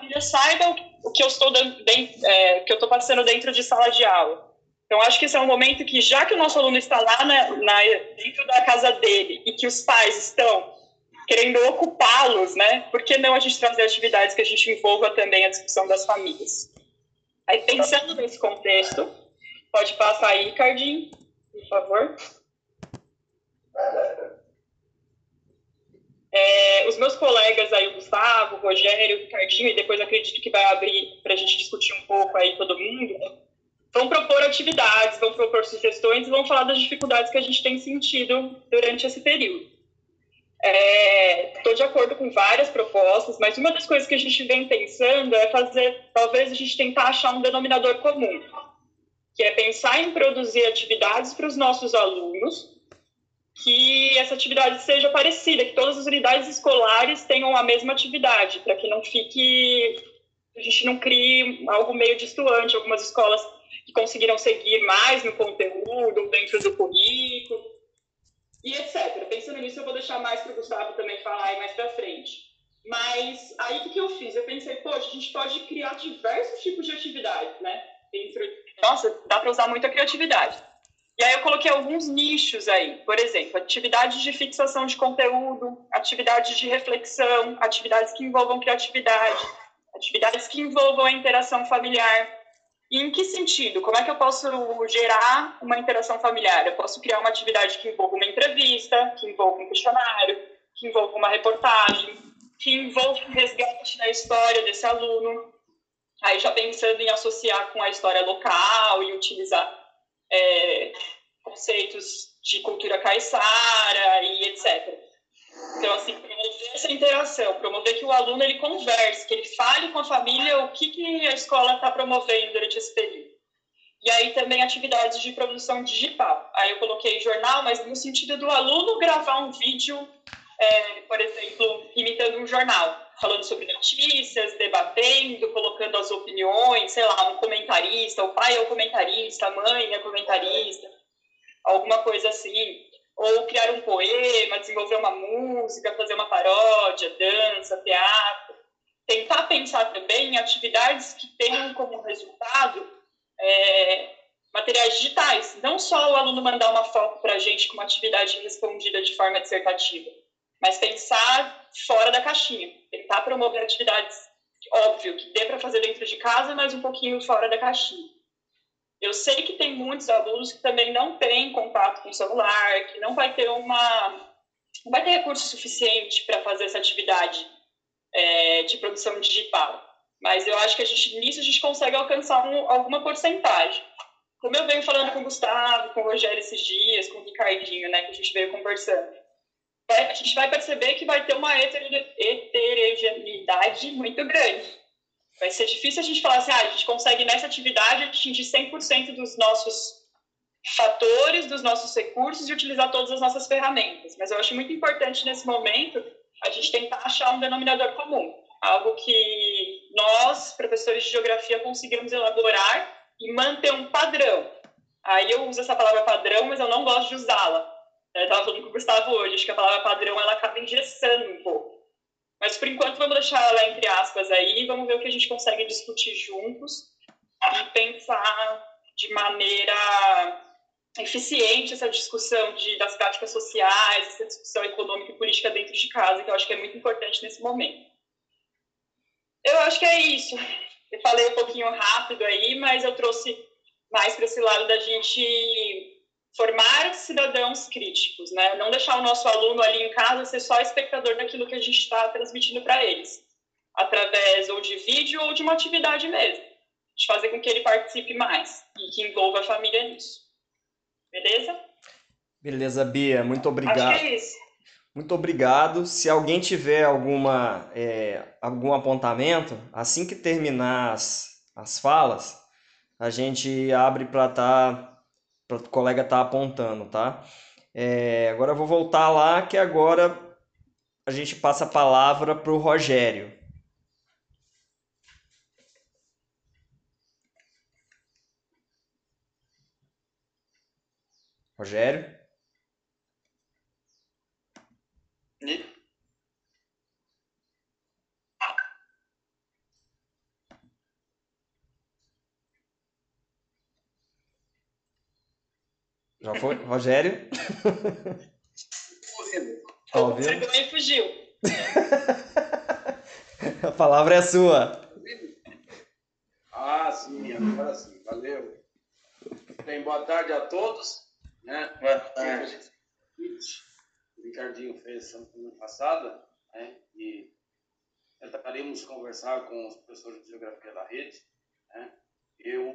família saiba o que eu estou é, que eu estou passando dentro de sala de aula. Então, acho que esse é um momento que, já que o nosso aluno está lá na, na, dentro da casa dele e que os pais estão querendo ocupá-los, né? Por que não a gente trazer atividades que a gente envolva também a discussão das famílias? Aí, pensando nesse contexto, pode passar aí, Ricardinho, por favor. É, os meus colegas aí, o Gustavo, o Rogério, o Ricardinho, e depois acredito que vai abrir para a gente discutir um pouco aí todo mundo, vão propor atividades, vão propor sugestões e vão falar das dificuldades que a gente tem sentido durante esse período. Estou é, de acordo com várias propostas, mas uma das coisas que a gente vem pensando é fazer, talvez a gente tentar achar um denominador comum, que é pensar em produzir atividades para os nossos alunos, que essa atividade seja parecida, que todas as unidades escolares tenham a mesma atividade, para que não fique, a gente não crie algo meio distoante. Algumas escolas que conseguiram seguir mais no conteúdo, dentro do currículo, e etc. Pensando nisso, eu vou deixar mais para o Gustavo também falar aí mais para frente. Mas aí o que, eu fiz? Eu pensei, poxa, a gente pode criar diversos tipos de atividades, né? Dentro... Nossa, dá para usar muita criatividade. E aí eu coloquei alguns nichos aí, por exemplo, atividades de fixação de conteúdo, atividades de reflexão, atividades que envolvam criatividade, atividades que envolvam a interação familiar, e em que sentido? Como é que eu posso gerar uma interação familiar? Eu posso criar uma atividade que envolva uma entrevista, que envolva um questionário, que envolva uma reportagem, que envolva um resgate da história desse aluno. Aí já pensando em associar com a história local e utilizar é, conceitos de cultura caiçara e etc. Então, assim, promover essa interação, promover que o aluno ele converse, que ele fale com a família o que, que a escola está promovendo durante esse período. E aí também atividades de produção digital. Aí eu coloquei jornal, mas no sentido do aluno gravar um vídeo, é, por exemplo, imitando um jornal, falando sobre notícias, debatendo, colocando as opiniões, sei lá, um comentarista, o pai é o comentarista, a mãe é comentarista, alguma coisa assim ou criar um poema, desenvolver uma música, fazer uma paródia, dança, teatro. Tentar pensar também em atividades que tenham como resultado é, materiais digitais, não só o aluno mandar uma foto para a gente com uma atividade respondida de forma dissertativa, mas pensar fora da caixinha, tentar promover atividades, óbvio, que dê para fazer dentro de casa, mas um pouquinho fora da caixinha. Eu sei que tem muitos alunos que também não têm contato com o celular, que não vai ter uma não vai ter recurso suficiente para fazer essa atividade é, de produção digital. Mas eu acho que a gente, nisso a gente consegue alcançar um, alguma porcentagem. Como eu venho falando com o Gustavo, com o Rogério esses dias, com o Ricardinho, né, que a gente veio conversando, a gente vai perceber que vai ter uma heterogeneidade muito grande vai ser difícil a gente falar assim, ah, a gente consegue nessa atividade atingir 100% dos nossos fatores, dos nossos recursos e utilizar todas as nossas ferramentas. Mas eu acho muito importante nesse momento a gente tentar achar um denominador comum, algo que nós, professores de geografia, conseguimos elaborar e manter um padrão. Aí eu uso essa palavra padrão, mas eu não gosto de usá-la. Eu estava falando com o Gustavo hoje, acho que a palavra padrão ela acaba engessando um pouco. Mas por enquanto vamos deixar ela entre aspas aí, vamos ver o que a gente consegue discutir juntos e pensar de maneira eficiente essa discussão de, das práticas sociais, essa discussão econômica e política dentro de casa, que eu acho que é muito importante nesse momento. Eu acho que é isso. Eu falei um pouquinho rápido aí, mas eu trouxe mais para esse lado da gente formar cidadãos críticos, né? Não deixar o nosso aluno ali em casa ser só espectador daquilo que a gente está transmitindo para eles, através ou de vídeo ou de uma atividade mesmo, de fazer com que ele participe mais e que envolva a família nisso. Beleza? Beleza, Bia, muito obrigado. Acho que é isso. Muito obrigado. Se alguém tiver alguma, é, algum apontamento, assim que terminar as, as falas, a gente abre para estar tá para o colega estar tá apontando, tá? É, agora eu vou voltar lá, que agora a gente passa a palavra para o Rogério. Rogério? Já foi? Rogério? Tá ouvindo? Chegou e fugiu. A palavra é sua. Ah, sim, agora sim. Valeu. Bem, boa tarde a todos. Né? Boa tarde. O Ricardinho fez semana passada, né? E tentaremos conversar com os professores de Geografia da rede, né? Eu,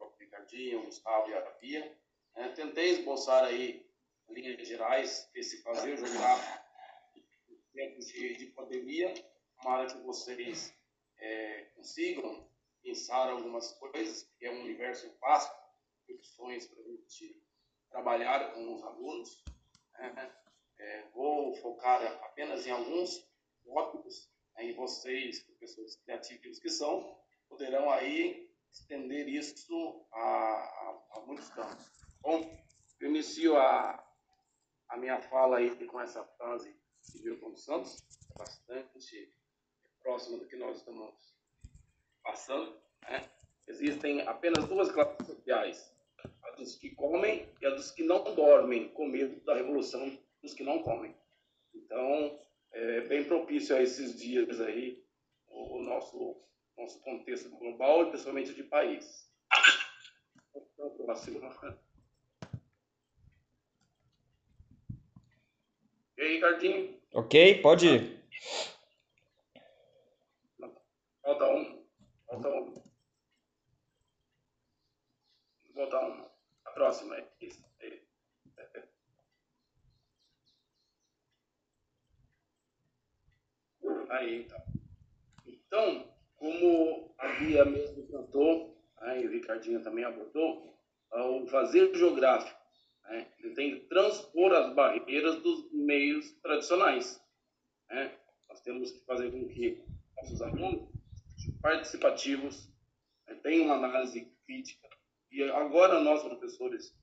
o Ricardinho, o Gustavo e a Pia. Né? Tentei esboçar aí linhas gerais desse fazer geográfico tempos de, de pandemia, tomara que vocês é, consigam pensar algumas coisas, que é um universo vasto de opções para a gente trabalhar com os alunos. Né? É, vou focar apenas em alguns tópicos, né? e vocês, professores criativos que são, poderão aí estender isso a, a, a muitos campos. Bom, eu inicio a, a minha fala aí com essa frase de Milton Santos, bastante próxima do que nós estamos passando. Né? Existem apenas duas classes sociais, a dos que comem e a dos que não dormem, com medo da revolução dos que não comem. Então, é bem propício a esses dias aí, o nosso, nosso contexto global e principalmente de país. Então. E aí, Ricardinho? Ok, pode ir. Falta um. Falta um. Volta um. A próxima é isso. Aí, então. Então, como a Bia mesmo cantou, aí o Ricardinho também abordou, o fazer geográfico né? Ele tem que transpor as barreiras dos meios tradicionais. Né? Nós temos que fazer com que nossos alunos participativos né, tenham uma análise crítica. E agora nós, professores,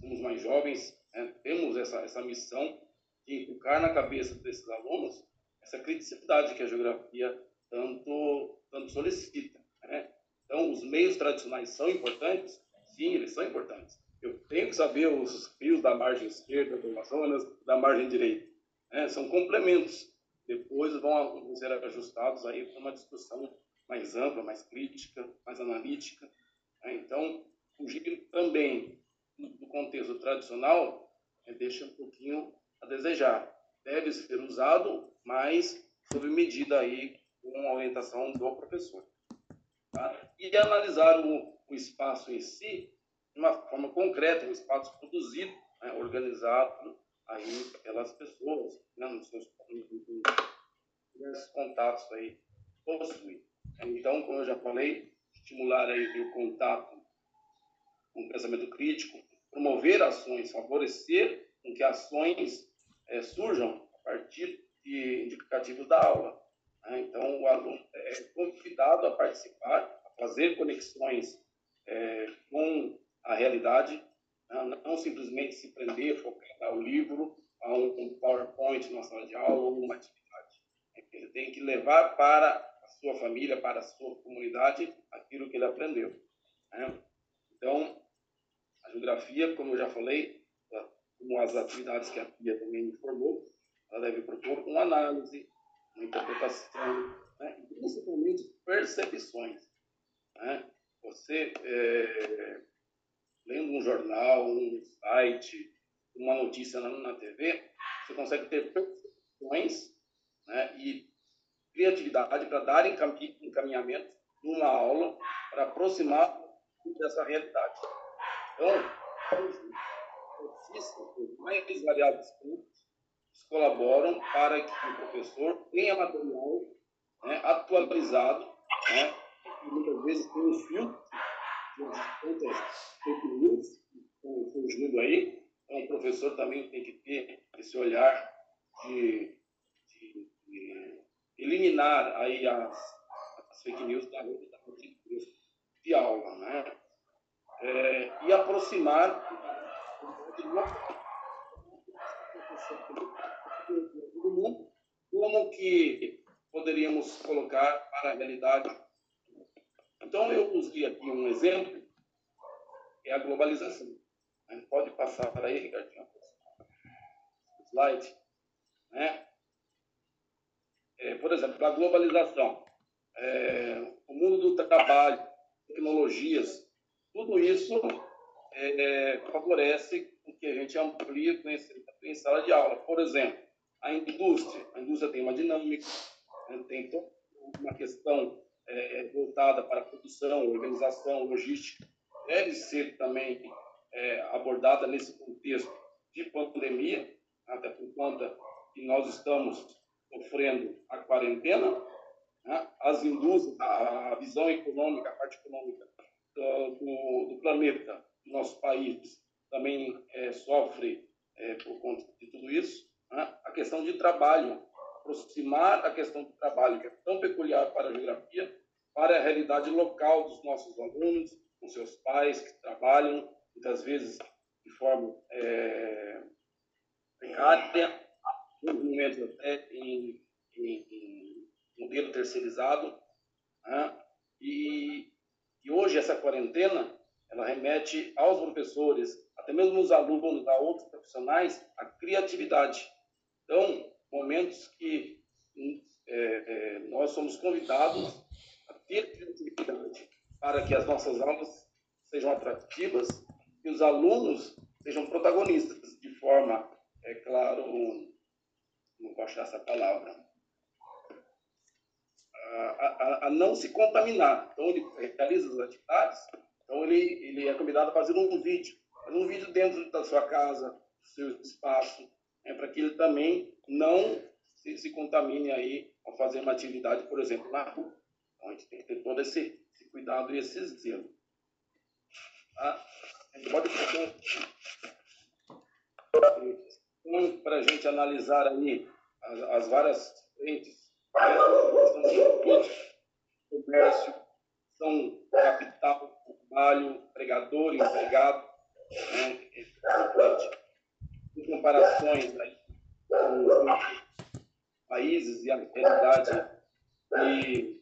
somos mais jovens, né, temos essa, essa missão de educar na cabeça desses alunos essa criticidade que a geografia tanto, tanto solicita. Né? Então, os meios tradicionais são importantes? Sim, eles são importantes eu tenho que saber os rios da margem esquerda do Amazonas, da margem direita. É, são complementos. Depois vão ser ajustados aí para uma discussão mais ampla, mais crítica, mais analítica. É, então, fugir também do contexto tradicional é, deixa um pouquinho a desejar. Deve ser usado, mas sob medida aí com a orientação do professor. Tá? E analisar o, o espaço em si de uma forma concreta, um espaço produzido, né, organizado aí pelas pessoas, né, nos seus diversos contatos aí possui. Então, como eu já falei, estimular aí o contato com o pensamento crítico, promover ações, favorecer com que ações é, surjam a partir de indicativos da aula. Né? Então, o aluno é convidado a participar, a fazer conexões é, com a realidade, né? não simplesmente se prender, focar ao livro, a um PowerPoint na sala de aula ou uma atividade. Ele tem que levar para a sua família, para a sua comunidade, aquilo que ele aprendeu. Né? Então, a geografia, como eu já falei, como as atividades que a Pia também informou, ela deve propor uma análise, uma interpretação, né? principalmente percepções. Né? Você é, lendo um jornal, um site, uma notícia na, na TV, você consegue ter percepções né, e criatividade para dar encaminhamento numa aula para aproximar dessa realidade. Então, os mais variados pontos colaboram para que o professor tenha material né, atualizado, né, muitas vezes tem um filtro tantas fake news surgindo aí. Então, o professor também tem que ter esse olhar de, de, de eliminar aí as, as, fake news da realidade de aula, né? É, e aproximar como que poderíamos colocar para a realidade então, eu usei aqui um exemplo, é a globalização. Pode passar para aí, Ricardinho. Slide. Né? É, por exemplo, a globalização, é, o mundo do trabalho, tecnologias, tudo isso é, favorece que a gente amplie conhecimento em sala de aula. Por exemplo, a indústria. A indústria tem uma dinâmica, né, tem uma questão é, voltada para produção, organização, logística. Deve ser também é, abordada nesse contexto de pandemia, até por conta que nós estamos sofrendo a quarentena, né? as indústrias, a visão econômica, a parte econômica do, do planeta, do nosso país, também é, sofre é, por conta de tudo isso. Né? A questão de trabalho, aproximar a questão do trabalho, que é tão peculiar para a geografia, para a realidade local dos nossos alunos, com seus pais que trabalham, muitas vezes de forma é, precária, momentos até em, em, em modelo terceirizado. Né? E, e hoje essa quarentena ela remete aos professores, até mesmo os alunos, a outros profissionais, a criatividade. Então, momentos que é, é, nós somos convidados a ter criatividade para que as nossas aulas sejam atrativas e os alunos sejam protagonistas, de forma, é claro, não vou achar essa palavra, a, a, a, não se contaminar. Então, ele realiza as atividades, então ele, ele é convidado a fazer um vídeo, um vídeo dentro da sua casa, do seu espaço, é, para que ele também não se, se, contamine aí ao fazer uma atividade, por exemplo, na rua. Então, a gente tem que ter todo esse, esse cuidado e esse zelo. Tá? A gente pode um para a gente analisar aí as, as várias frentes, né? comércio, são capital, trabalho, empregador, empregado, né? comparações aí, países e a realidade que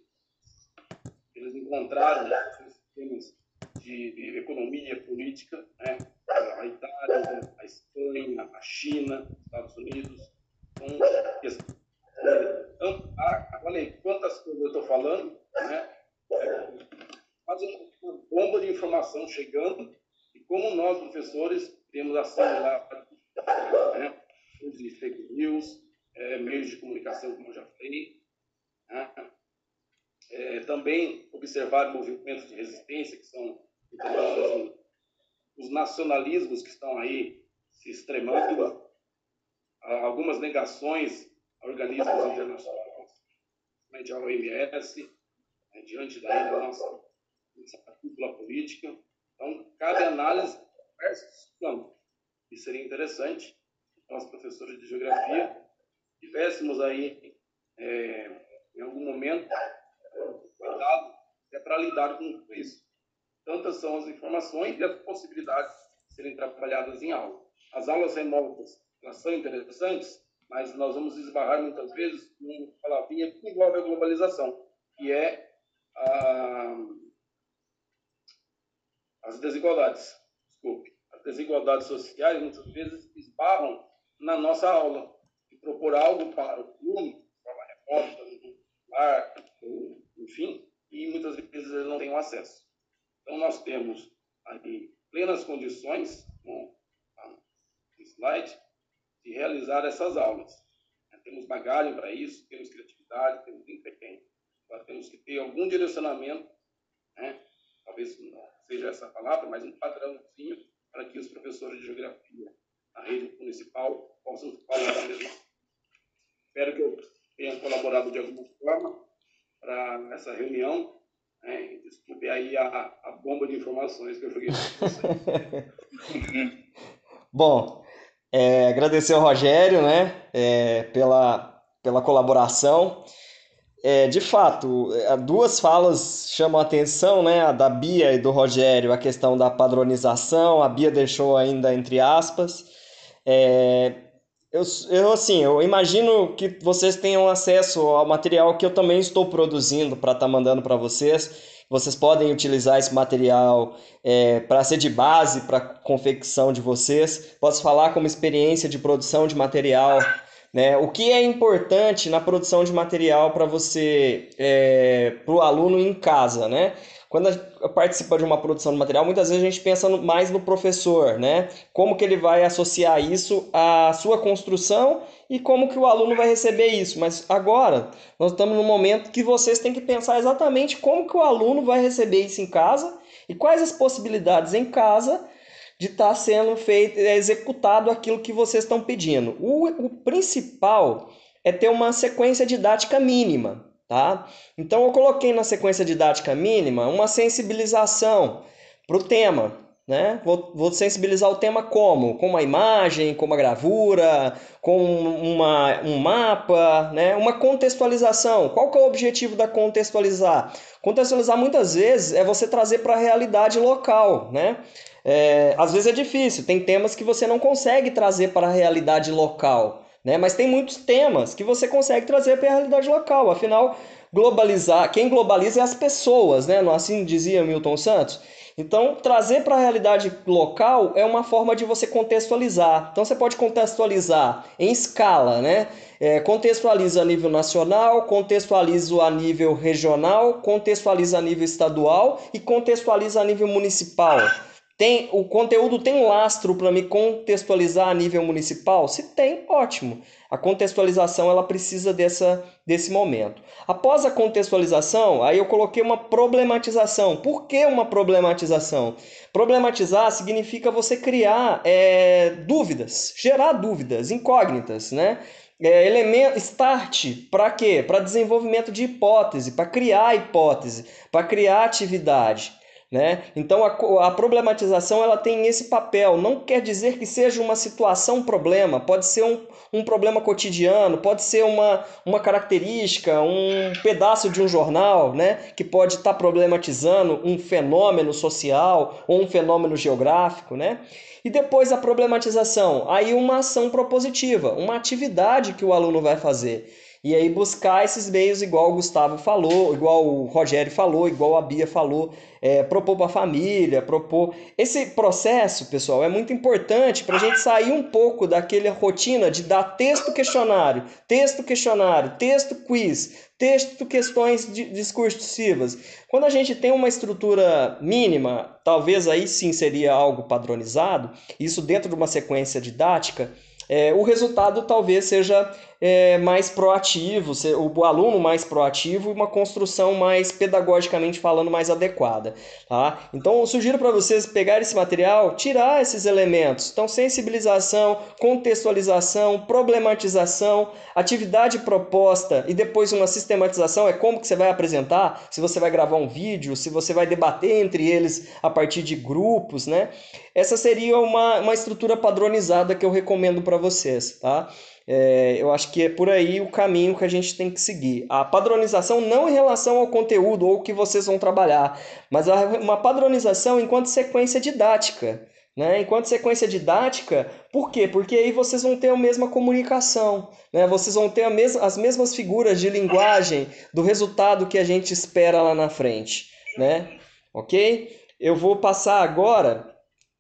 eles encontraram sistemas de, economia política, né? a Itália, a Espanha, a China, Estados Unidos. Então, olha aí, quantas coisas eu estou falando, né? Quase uma bomba de informação chegando e como nós, professores, temos assimilar né? De fake news, é, meios de comunicação, como eu já falei, né? é, também observar movimentos de resistência, que são então, os nacionalismos que estão aí se extremando, algumas negações a organismos internacionais, principalmente a OMS, né, diante da nossa, nossa cúpula política. Então, cabe análise diversos campos. E seria interessante nós, professores de geografia, tivéssemos aí, é, em algum momento, cuidado é para lidar com isso. Tantas são as informações e as possibilidades de serem trabalhadas em aula. As aulas remotas elas são interessantes, mas nós vamos esbarrar muitas vezes numa palavrinha que envolve a globalização, que é a, as desigualdades. Desculpe. As desigualdades sociais muitas vezes esbarram na nossa aula e propor algo para o aluno, forma remota, no lar, enfim, e muitas vezes eles não têm acesso. Então, nós temos aqui plenas condições, com o slide, de realizar essas aulas. Temos bagagem para isso, temos criatividade, temos empenho. Agora, temos que ter algum direcionamento, né? talvez não seja essa palavra, mas um padrãozinho para que os professores de geografia na rede municipal mesma. Espero que eu tenha colaborado de alguma forma para essa reunião é, desculpe aí a, a, bomba de informações que eu joguei Bom, é, agradecer ao Rogério né, é, pela, pela colaboração. É, de fato, é, duas falas chamam a atenção, né? A da Bia e do Rogério, a questão da padronização. A Bia deixou ainda entre aspas. É, eu, eu, assim, eu imagino que vocês tenham acesso ao material que eu também estou produzindo para estar tá mandando para vocês, vocês podem utilizar esse material é, para ser de base para a confecção de vocês. Posso falar como experiência de produção de material. Né? O que é importante na produção de material para você, é, para o aluno em casa, né? Quando participa de uma produção de material, muitas vezes a gente pensa mais no professor, né? Como que ele vai associar isso à sua construção e como que o aluno vai receber isso. Mas agora, nós estamos num momento que vocês têm que pensar exatamente como que o aluno vai receber isso em casa e quais as possibilidades em casa de estar tá sendo feito, executado aquilo que vocês estão pedindo. O, o principal é ter uma sequência didática mínima. Tá? Então eu coloquei na sequência didática mínima uma sensibilização para o tema. Né? Vou, vou, sensibilizar o tema como? Com uma imagem, com uma gravura, com uma, um mapa, né? uma contextualização. Qual que é o objetivo da contextualizar? Contextualizar muitas vezes é você trazer para a realidade local. Né? É, às vezes é difícil, tem temas que você não consegue trazer para a realidade local. Né? Mas tem muitos temas que você consegue trazer para a realidade local. Afinal, globalizar, quem globaliza é as pessoas, né? Não assim dizia Milton Santos. Então, trazer para a realidade local é uma forma de você contextualizar. Então, você pode contextualizar em escala, né? É, contextualiza a nível nacional, contextualiza a nível regional, contextualiza a nível estadual e contextualiza a nível municipal. Tem, o conteúdo tem lastro para me contextualizar a nível municipal? Se tem, ótimo. A contextualização ela precisa dessa, desse momento. Após a contextualização, aí eu coloquei uma problematização. Por que uma problematização? Problematizar significa você criar é, dúvidas, gerar dúvidas, incógnitas, né? É, elemento start para quê? Para desenvolvimento de hipótese, para criar hipótese, para criar atividade. Né? Então a, a, problematização ela tem esse papel. Não quer dizer que seja uma situação problema, pode ser um, um problema cotidiano, pode ser uma, uma característica, um pedaço de um jornal né? que pode estar tá problematizando um fenômeno social ou um fenômeno geográfico. Né? E depois a problematização, aí uma ação propositiva, uma atividade que o aluno vai fazer. E aí buscar esses meios, igual o Gustavo falou, igual o Rogério falou, igual a Bia falou, é, propor para a família, propor. Esse processo, pessoal, é muito importante para a gente sair um pouco daquela rotina de dar texto questionário, texto questionário, texto quiz, texto questões discursivas. Quando a gente tem uma estrutura mínima, talvez aí sim seria algo padronizado, isso dentro de uma sequência didática é, o resultado talvez seja é, mais proativo, o aluno mais proativo e uma construção mais pedagogicamente falando mais adequada. Tá? Então eu sugiro para vocês pegar esse material, tirar esses elementos. Então, sensibilização, contextualização, problematização, atividade proposta e depois uma sistematização é como que você vai apresentar, se você vai gravar um vídeo, se você vai debater entre eles a partir de grupos, né? Essa seria uma, uma estrutura padronizada que eu recomendo para vocês, tá? É, eu acho que é por aí o caminho que a gente tem que seguir. A padronização não em relação ao conteúdo ou o que vocês vão trabalhar, mas uma padronização enquanto sequência didática. Né? Enquanto sequência didática, por quê? Porque aí vocês vão ter a mesma comunicação, né? vocês vão ter mes as mesmas figuras de linguagem do resultado que a gente espera lá na frente. Né? Ok? Eu vou passar agora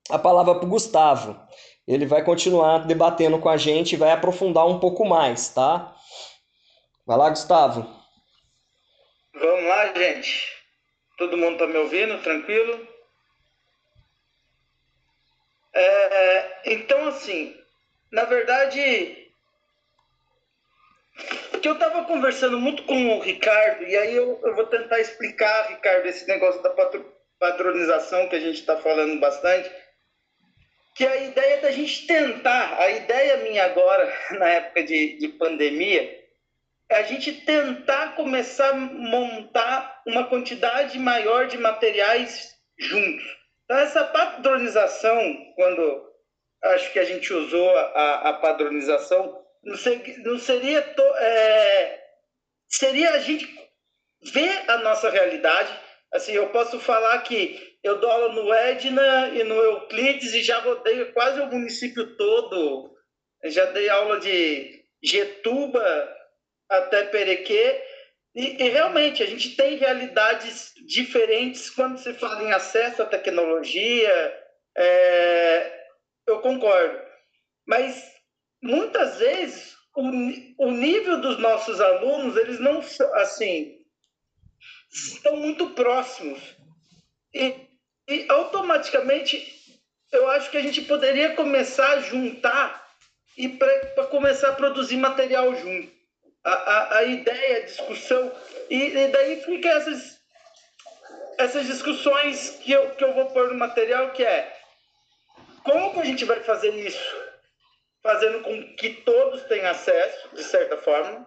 a palavra para o Gustavo. Ele vai continuar debatendo com a gente e vai aprofundar um pouco mais, tá? Vai lá, Gustavo. Vamos lá, gente. Todo mundo está me ouvindo? Tranquilo? É, então, assim, na verdade, que eu estava conversando muito com o Ricardo, e aí eu, eu vou tentar explicar, Ricardo, esse negócio da patronização que a gente está falando bastante que a ideia da gente tentar, a ideia minha agora, na época de, de pandemia, é a gente tentar começar a montar uma quantidade maior de materiais juntos. Então, essa padronização, quando acho que a gente usou a, a padronização, não, ser, não seria. To, é, seria a gente ver a nossa realidade. Assim, eu posso falar que eu dou aula no Edna e no Euclides e já rodei quase o município todo. Já dei aula de Getuba até Perequê E, e, realmente, a gente tem realidades diferentes quando se fala em acesso à tecnologia, é, eu concordo. Mas, muitas vezes, o, o nível dos nossos alunos, eles não assim, estão muito próximos. E, e automaticamente, eu acho que a gente poderia começar a juntar e para começar a produzir material junto a, a, a ideia, a discussão, e, e, daí fica essas, essas discussões que eu, que eu vou pôr no material, que é como que a gente vai fazer isso? Fazendo com que todos tenham acesso, de certa forma,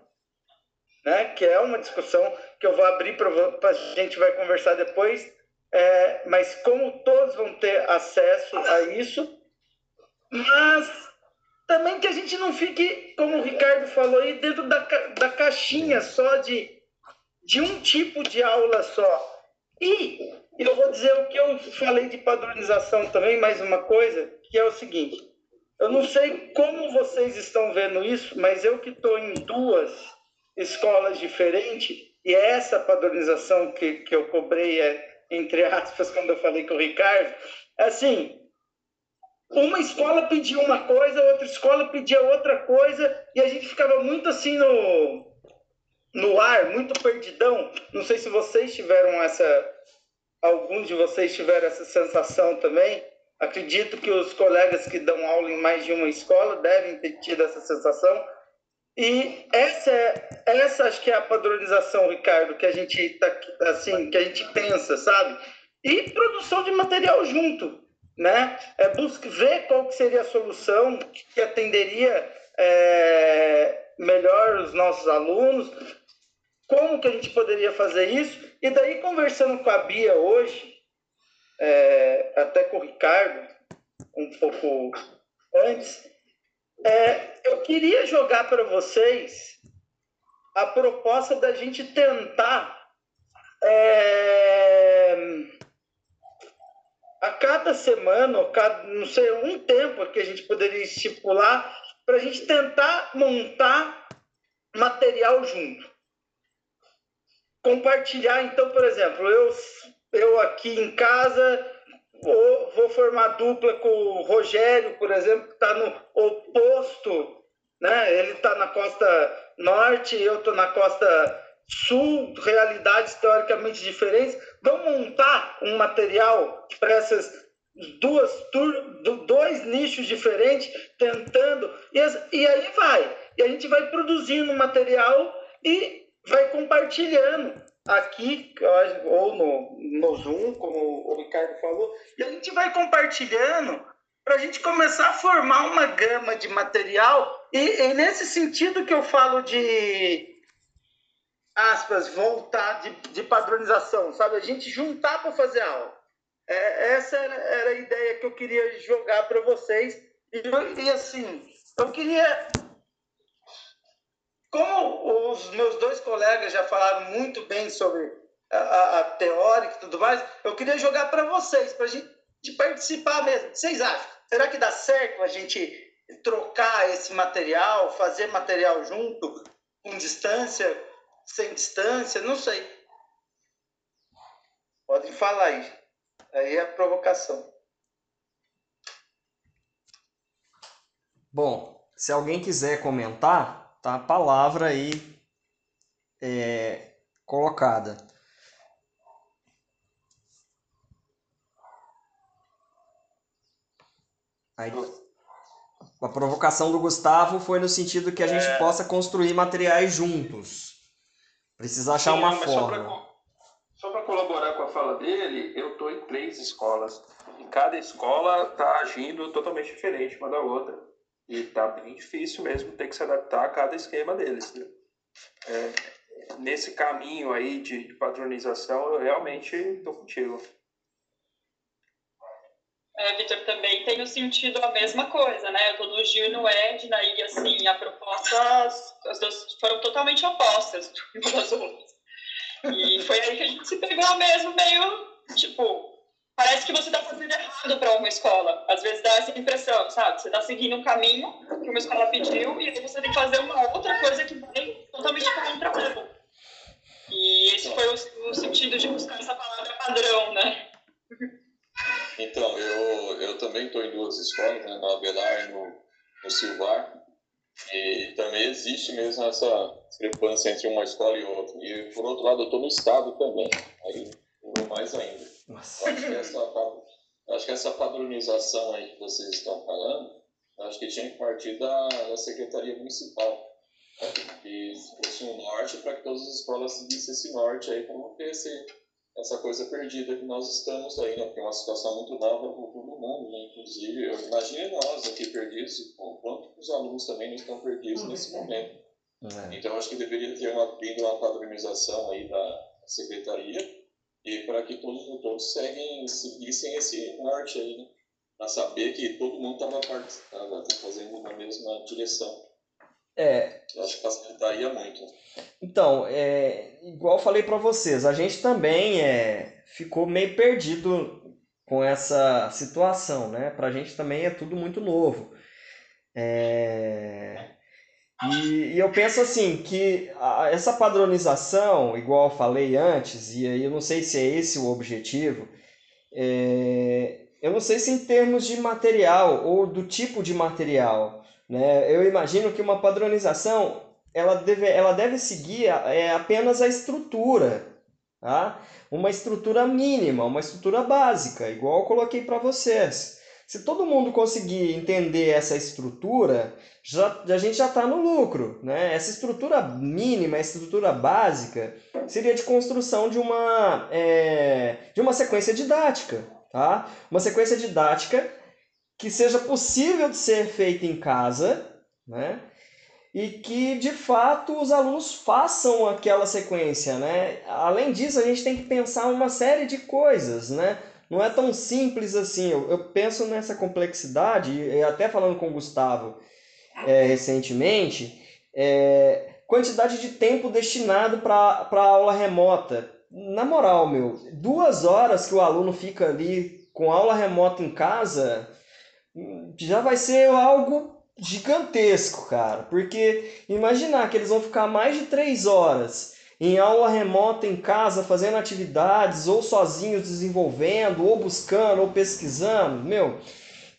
né? que é uma discussão que eu vou abrir para a gente vai conversar depois, é, mas como todos vão ter acesso a isso, mas também que a gente não fique, como o Ricardo falou aí, dentro da, da caixinha só de, de um tipo de aula só. E eu vou dizer o que eu falei de padronização também, mais uma coisa, que é o seguinte. Eu não sei como vocês estão vendo isso, mas eu que estou em duas escolas diferentes, e é essa padronização que, que eu cobrei, é, entre aspas, quando eu falei com o Ricardo, assim, uma escola pedia uma coisa, outra escola pedia outra coisa, e a gente ficava muito assim no, no ar, muito perdidão. Não sei se vocês tiveram essa. Alguns de vocês tiveram essa sensação também. Acredito que os colegas que dão aula em mais de uma escola devem ter tido essa sensação. E essa é, essa acho que é a padronização, Ricardo, que a gente tá, assim, que a gente pensa, sabe? E produção de material junto né? É, busque ver qual que seria a solução que atenderia é, melhor os nossos alunos, como que a gente poderia fazer isso, e daí conversando com a Bia hoje, é, até com o Ricardo, um pouco antes, é, eu queria jogar para vocês a proposta da gente tentar é, a cada semana, cada, não sei, um tempo que a gente poderia estipular para a gente tentar montar material junto. Compartilhar, então, por exemplo, eu, eu aqui em casa vou, vou formar dupla com o Rogério, por exemplo, que está no oposto, né? ele está na costa norte, eu estou na costa sul, realidades teoricamente diferentes, vamos montar um material para essas duas dois nichos diferentes, tentando, e, e aí vai. E a gente vai produzindo material e vai compartilhando aqui, ou no, no Zoom, como o Ricardo falou, e a gente vai compartilhando para a gente começar a formar uma gama de material, e, e nesse sentido que eu falo de aspas, voltar de, de padronização, sabe? A gente juntar para fazer aula. É, essa era, era, a ideia que eu queria jogar para vocês. E, e, assim, eu queria. Como os meus dois colegas já falaram muito bem sobre a, a, a teórica e tudo mais, eu queria jogar para vocês, para a gente participar mesmo. Vocês acham? Será que dá certo a gente trocar esse material, fazer material junto, com distância? sem distância, não sei. Podem falar aí. Aí é a provocação. Bom, se alguém quiser comentar, tá a palavra aí é, colocada. Aí, a provocação do Gustavo foi no sentido que a gente é... possa construir materiais juntos. Precisa achar Sim, uma forma. Só para colaborar com a fala dele, eu estou em três escolas. E cada escola está agindo totalmente diferente uma da outra. E está bem difícil mesmo ter que se adaptar a cada esquema deles. Né? É, nesse caminho aí de, padronização, eu realmente estou contigo. É, Vitor, também tenho sentido a mesma coisa, né? Eu estou no Gil e no Edna e, assim, a proposta, as duas foram totalmente opostas umas outras. E foi aí que a gente se pegou mesmo, meio, tipo, parece que você está fazendo errado para uma escola. Às vezes dá essa impressão, sabe? Você está seguindo um caminho que uma escola pediu e aí você tem que fazer uma outra coisa que vai totalmente contra ela. E esse foi o, o sentido de buscar essa palavra padrão, né? Então, eu, eu também estou em duas escolas, né, na Avelar e no, no Silvar, e também existe mesmo essa discrepância entre uma escola e outra. E, por outro lado, eu estou no Estado também, aí mais ainda. Nossa. Acho que, essa, acho que essa padronização aí que vocês estão falando, acho que tinha que partir da, da Secretaria Municipal. Né, que fosse um norte para que todas as escolas seguissem esse norte aí, para não ter esse essa coisa perdida que nós estamos aí, né? Porque é uma situação muito nova para todo mundo, né? Inclusive, eu imagino nós aqui perdidos, o quanto os alunos também não estão perdidos nesse momento. É. Então, acho que deveria ter uma, uma padronização aí da secretaria e para que todos, todos seguem, seguissem esse norte aí, né? Para saber que todo mundo estava fazendo na mesma direção. É. Eu acho que facilitaria muito. Então, é, igual falei para vocês, a gente também é, ficou meio perdido com essa situação, né? Pra gente também é tudo muito novo. É... E, e, eu penso assim, que a, essa padronização, igual eu falei antes, e aí eu não sei se é esse o objetivo, é... eu não sei se em termos de material ou do tipo de material, né? Eu imagino que uma padronização ela deve, ela deve seguir é, apenas a estrutura, tá? uma estrutura mínima, uma estrutura básica, igual eu coloquei para vocês. Se todo mundo conseguir entender essa estrutura, já, a gente já está no lucro. Né? Essa estrutura mínima, a estrutura básica, seria de construção de uma, é, de uma sequência didática. Tá? Uma sequência didática que seja possível de ser feita em casa, né? E que de fato os alunos façam aquela sequência, né? Além disso, a gente tem que pensar uma série de coisas, né? Não é tão simples assim. Eu, eu penso nessa complexidade, e até falando com o Gustavo é, recentemente, é, quantidade de tempo destinado para a aula remota. Na moral, meu, duas horas que o aluno fica ali com aula remota em casa, já vai ser algo gigantesco, cara. Porque imaginar que eles vão ficar mais de três horas em aula remota em casa, fazendo atividades, ou sozinhos desenvolvendo, ou buscando, ou pesquisando, meu.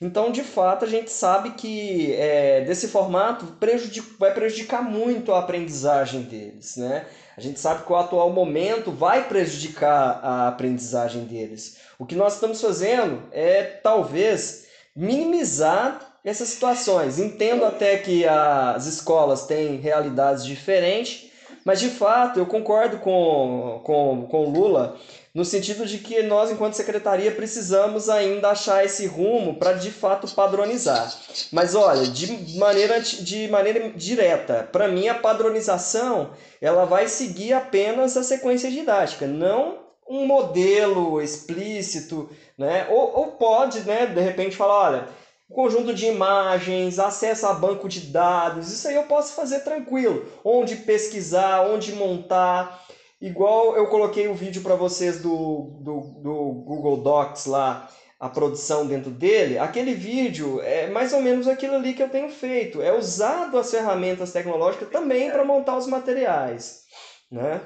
Então, de fato, a gente sabe que é, desse formato prejudic vai prejudicar muito a aprendizagem deles, né? A gente sabe que o atual momento vai prejudicar a aprendizagem deles. O que nós estamos fazendo é, talvez, minimizar essas situações. Entendo até que as escolas têm realidades diferentes, mas de fato eu concordo com, com, com Lula no sentido de que nós, enquanto secretaria, precisamos ainda achar esse rumo para de fato padronizar. Mas olha, de maneira, de maneira direta, para mim a padronização ela vai seguir apenas a sequência didática, não um modelo explícito, né? Ou, ou pode, né, de repente falar, olha, conjunto de imagens, acesso a banco de dados, isso aí eu posso fazer tranquilo. Onde pesquisar, onde montar. Igual eu coloquei o vídeo para vocês do, do, do Google Docs lá, a produção dentro dele, aquele vídeo é mais ou menos aquilo ali que eu tenho feito. É usado as ferramentas tecnológicas também para montar os materiais, né?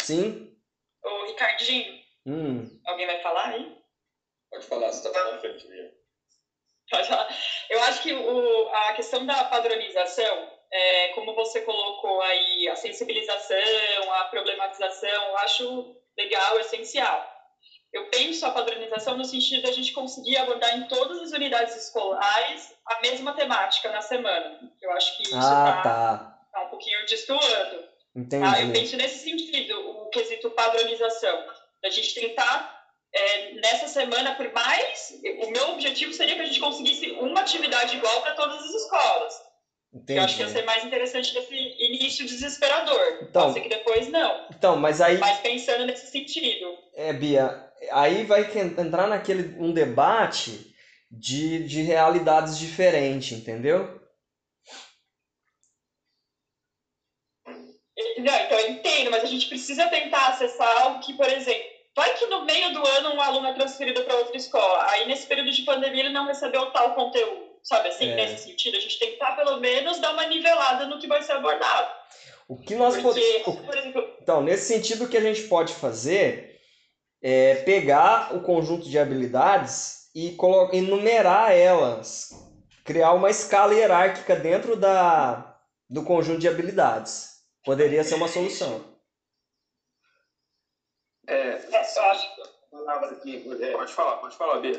Sim? Ô, Ricardinho, hum. alguém vai falar aí? Pode falar, você está na frente minha. Eu acho que o, a questão da padronização, é, como você colocou aí, a sensibilização, a problematização, eu acho legal, essencial. Eu penso a padronização no sentido de a gente conseguir abordar em todas as unidades escolares a mesma temática na semana. Eu acho que isso está ah, tá. tá um pouquinho destoando. Entendi. Ah, eu penso nesse sentido, o quesito padronização. Da gente tentar, é, nessa semana, por mais. O meu objetivo seria que a gente conseguisse uma atividade igual para todas as escolas. Entendi. Eu acho que ia ser mais interessante desse início desesperador. Então, Pode ser que depois não. Então, mas aí. Mas pensando nesse sentido. É, Bia, aí vai entrar naquele um debate de, de realidades diferentes, entendeu? Não, então eu entendo, mas a gente precisa tentar acessar algo que, por exemplo, vai que no meio do ano um aluno é transferido para outra escola, aí nesse período de pandemia ele não recebeu tal conteúdo, sabe assim, é. nesse sentido, a gente tem que tentar pelo menos dar uma nivelada no que vai ser abordado. O que nós Porque, podemos. por exemplo, Então, nesse sentido, o que a gente pode fazer é pegar o conjunto de habilidades e colo- e numerar elas, criar uma escala hierárquica dentro da, do conjunto de habilidades. Poderia ser uma solução. É, é. Palavra aqui, Rogério. pode falar, pode falar, B.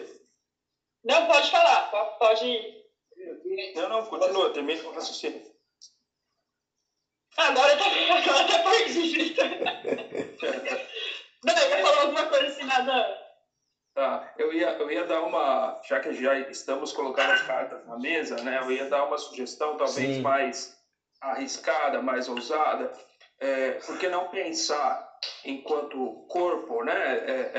Não, pode falar, po- pode ir. Não, não, continua, termina com o raciocínio. Agora eu tô, agora eu tô perdido. Não, eu ia falar alguma coisa assim, nada. Tá, eu ia, eu ia dar uma, já que já estamos colocando as cartas na mesa, né, eu ia dar uma sugestão talvez Sim. mais arriscada, mais ousada, é, por que não pensar enquanto corpo, né, é,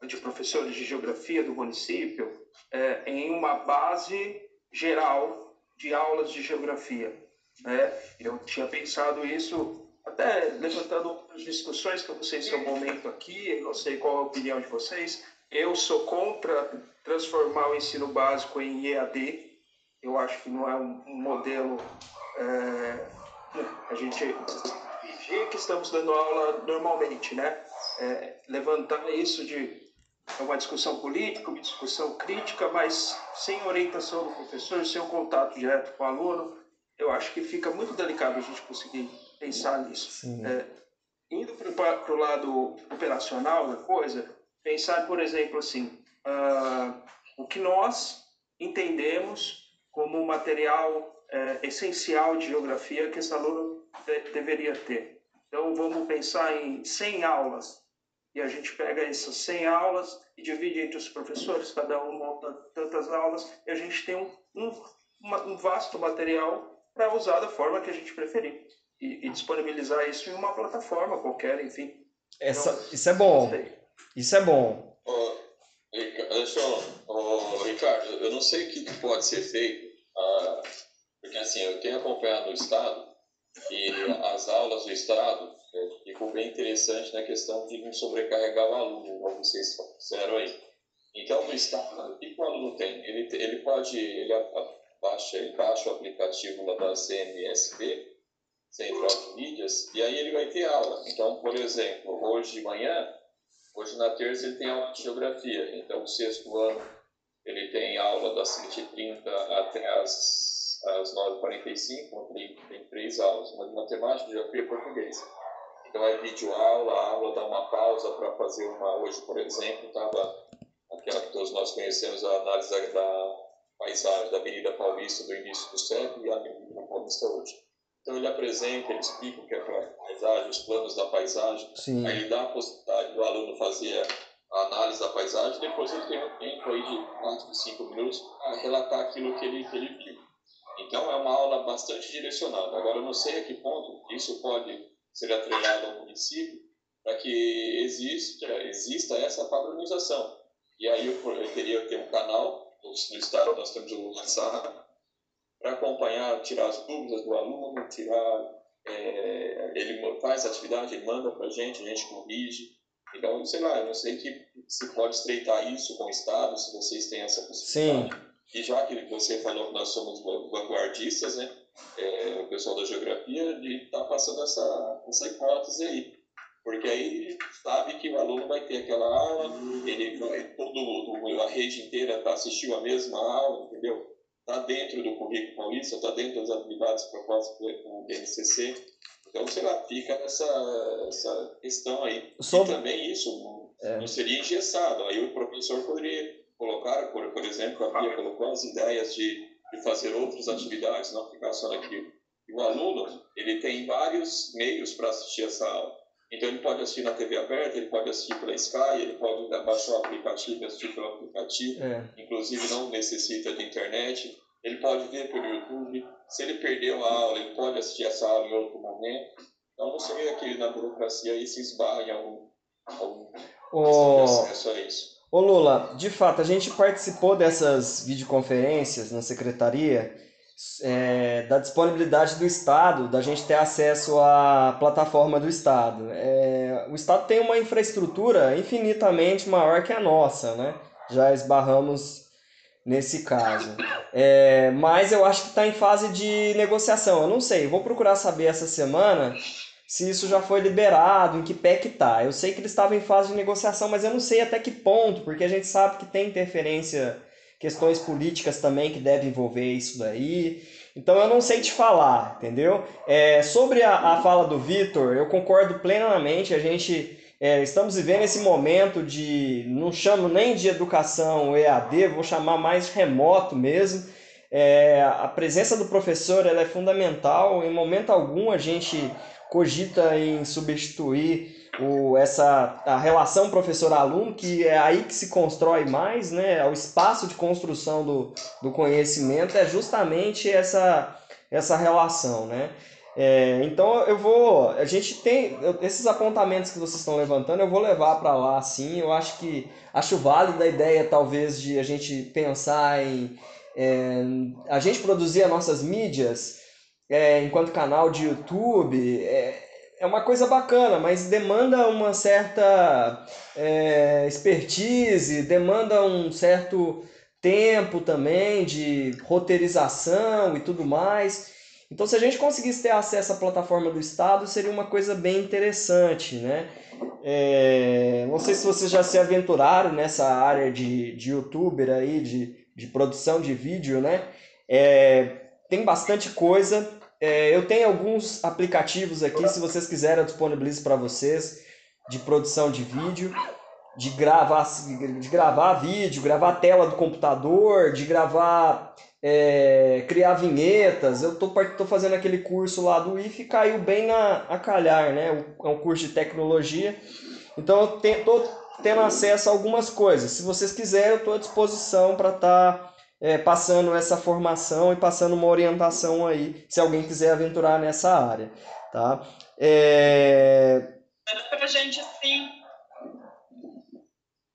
é, de professores de geografia do município, é, em uma base geral de aulas de geografia, né? Eu tinha pensado isso até levantando outras discussões que eu não sei se é o momento aqui, não sei qual a opinião de vocês. Eu sou contra transformar o ensino básico em EAD. Eu acho que não é um, modelo. é, a gente fingir que estamos dando aula normalmente, né? É, levantar isso de é uma discussão política, uma discussão crítica, mas sem orientação do professor, sem o contato direto com o aluno, eu acho que fica muito delicado a gente conseguir pensar nisso. É, indo para o lado operacional da coisa, pensar, por exemplo, assim, ah, o que nós entendemos como material eh, essencial de geografia que esse aluno de- deveria ter. Então, vamos pensar em 100 aulas, e a gente pega essas 100 aulas e divide entre os professores, cada um monta tantas aulas, e a gente tem um, um, uma- um vasto material para usar da forma que a gente preferir. E, e disponibilizar isso em uma plataforma qualquer, enfim. Essa, isso é bom. Isso é bom. Eu, ô, Ricardo, eu não sei o que que pode ser feito, ah, porque assim, eu tenho acompanhado o Estado e as aulas do Estado é, ficou bem interessante na questão de não sobrecarregar o aluno, como vocês fizeram aí. Então, no Estado, o que o aluno tem? Ele, ele pode, ele baixa, ele baixa o aplicativo lá da CMSB, Central de Mídias, e aí ele vai ter aula. Então, por exemplo, hoje de manhã, Hoje na terça ele tem aula de geografia, então o sexto ano ele tem aula das 7h30 até as, as 9h45, onde tem, tem três aulas, uma de matemática, geografia e português. Então é vídeo aula, a aula dá uma pausa para fazer uma, hoje por exemplo, estava aquela que todos nós conhecemos, a análise da, da paisagem da Avenida Paulista do início do século e a Avenida Paulista hoje. Então ele apresenta, ele explica o que é a paisagem, os planos da paisagem, Sim. Aí ele dá a possibilidade do aluno fazer a análise da paisagem, depois ele tem um tempo aí de 4, 5 minutos para relatar aquilo que ele, que ele viu. Então é uma aula bastante direcionada. Agora eu não sei a que ponto isso pode ser atrelado ao município para que exista, exista essa padronização. E aí eu, teria que ter um canal, no estado nós temos o WhatsApp, para acompanhar, tirar as dúvidas do aluno, tirar é, ele faz a atividade, ele manda para a gente, a gente corrige. Então, sei lá, eu não sei que se pode estreitar isso com o Estado, se vocês têm essa possibilidade. E já que você falou que nós somos vanguardistas, né, é, o pessoal da geografia, de estar tá passando essa, essa hipótese aí. Porque aí sabe que o aluno vai ter aquela aula, ele vai, todo, a rede inteira tá, assistiu a mesma aula, entendeu? Está dentro do currículo paulista, está dentro das atividades propostas pelo BNCC. Então, sei lá, fica essa, essa questão aí. Sobre- E também isso É. não seria engessado. Aí o professor poderia colocar, por, por exemplo, a Bia colocou as ideias de, de fazer outras atividades, não ficar só naquilo. E o aluno, ele tem vários meios para assistir essa aula. Então, ele pode assistir na TV aberta, ele pode assistir pela Sky, ele pode baixar o aplicativo e assistir pelo aplicativo É. inclusive não necessita de internet, ele pode ver pelo YouTube, se ele perdeu a aula, ele pode assistir essa aula em outro momento. Então não seria que na burocracia aí se esbarra em algum, algum Ô, acesso a isso. Ô Lula, de fato, a gente participou dessas videoconferências na secretaria é, da disponibilidade do Estado, da gente ter acesso à plataforma do Estado. É, o Estado tem uma infraestrutura infinitamente maior que a nossa, né? Já esbarramos nesse caso. É, mas eu acho que está em fase de negociação. Eu não sei, vou procurar saber essa semana se isso já foi liberado, em que pé que tá. Eu sei que eles estavam em fase de negociação, mas eu não sei até que ponto, porque a gente sabe que tem interferência, questões políticas também que devem envolver isso daí. Então eu não sei te falar, entendeu? É, sobre a, a fala do Vitor, eu concordo plenamente. A gente é, estamos vivendo esse momento de, não chamo nem de educação EAD, vou chamar mais remoto mesmo. É, a presença do professor ela é fundamental. Em momento algum a gente cogita em substituir o, essa a relação professor-aluno, que é aí que se constrói mais, né? O espaço de construção do, do conhecimento é justamente essa, essa relação, né? É, então eu vou, a gente tem esses apontamentos que vocês estão levantando, eu vou levar para lá, sim. Eu acho que acho válida a ideia talvez de a gente pensar em é, a gente produzir as nossas mídias é, enquanto canal de YouTube. É, é uma coisa bacana, mas demanda uma certa é, expertise, demanda um certo tempo também de roteirização e tudo mais. Então, se a gente conseguisse ter acesso à plataforma do Estado, seria uma coisa bem interessante, né? É, não sei se vocês já se aventuraram nessa área de, de youtuber aí, de, de produção de vídeo, né? É, tem bastante coisa, é, eu tenho alguns aplicativos aqui, se vocês quiserem, eu disponibilizo para vocês, de produção de vídeo, de gravar, de gravar vídeo, gravar a tela do computador, de gravar, é, criar vinhetas. Eu tô, tô fazendo aquele curso lá do IF e caiu bem a, a calhar, né? É um curso de tecnologia. Então eu te, tô tendo acesso a algumas coisas. Se vocês quiserem, eu estou à disposição para estar... Tá é, passando essa formação e passando uma orientação aí, se alguém quiser aventurar nessa área, tá? É... Manda pra gente sim.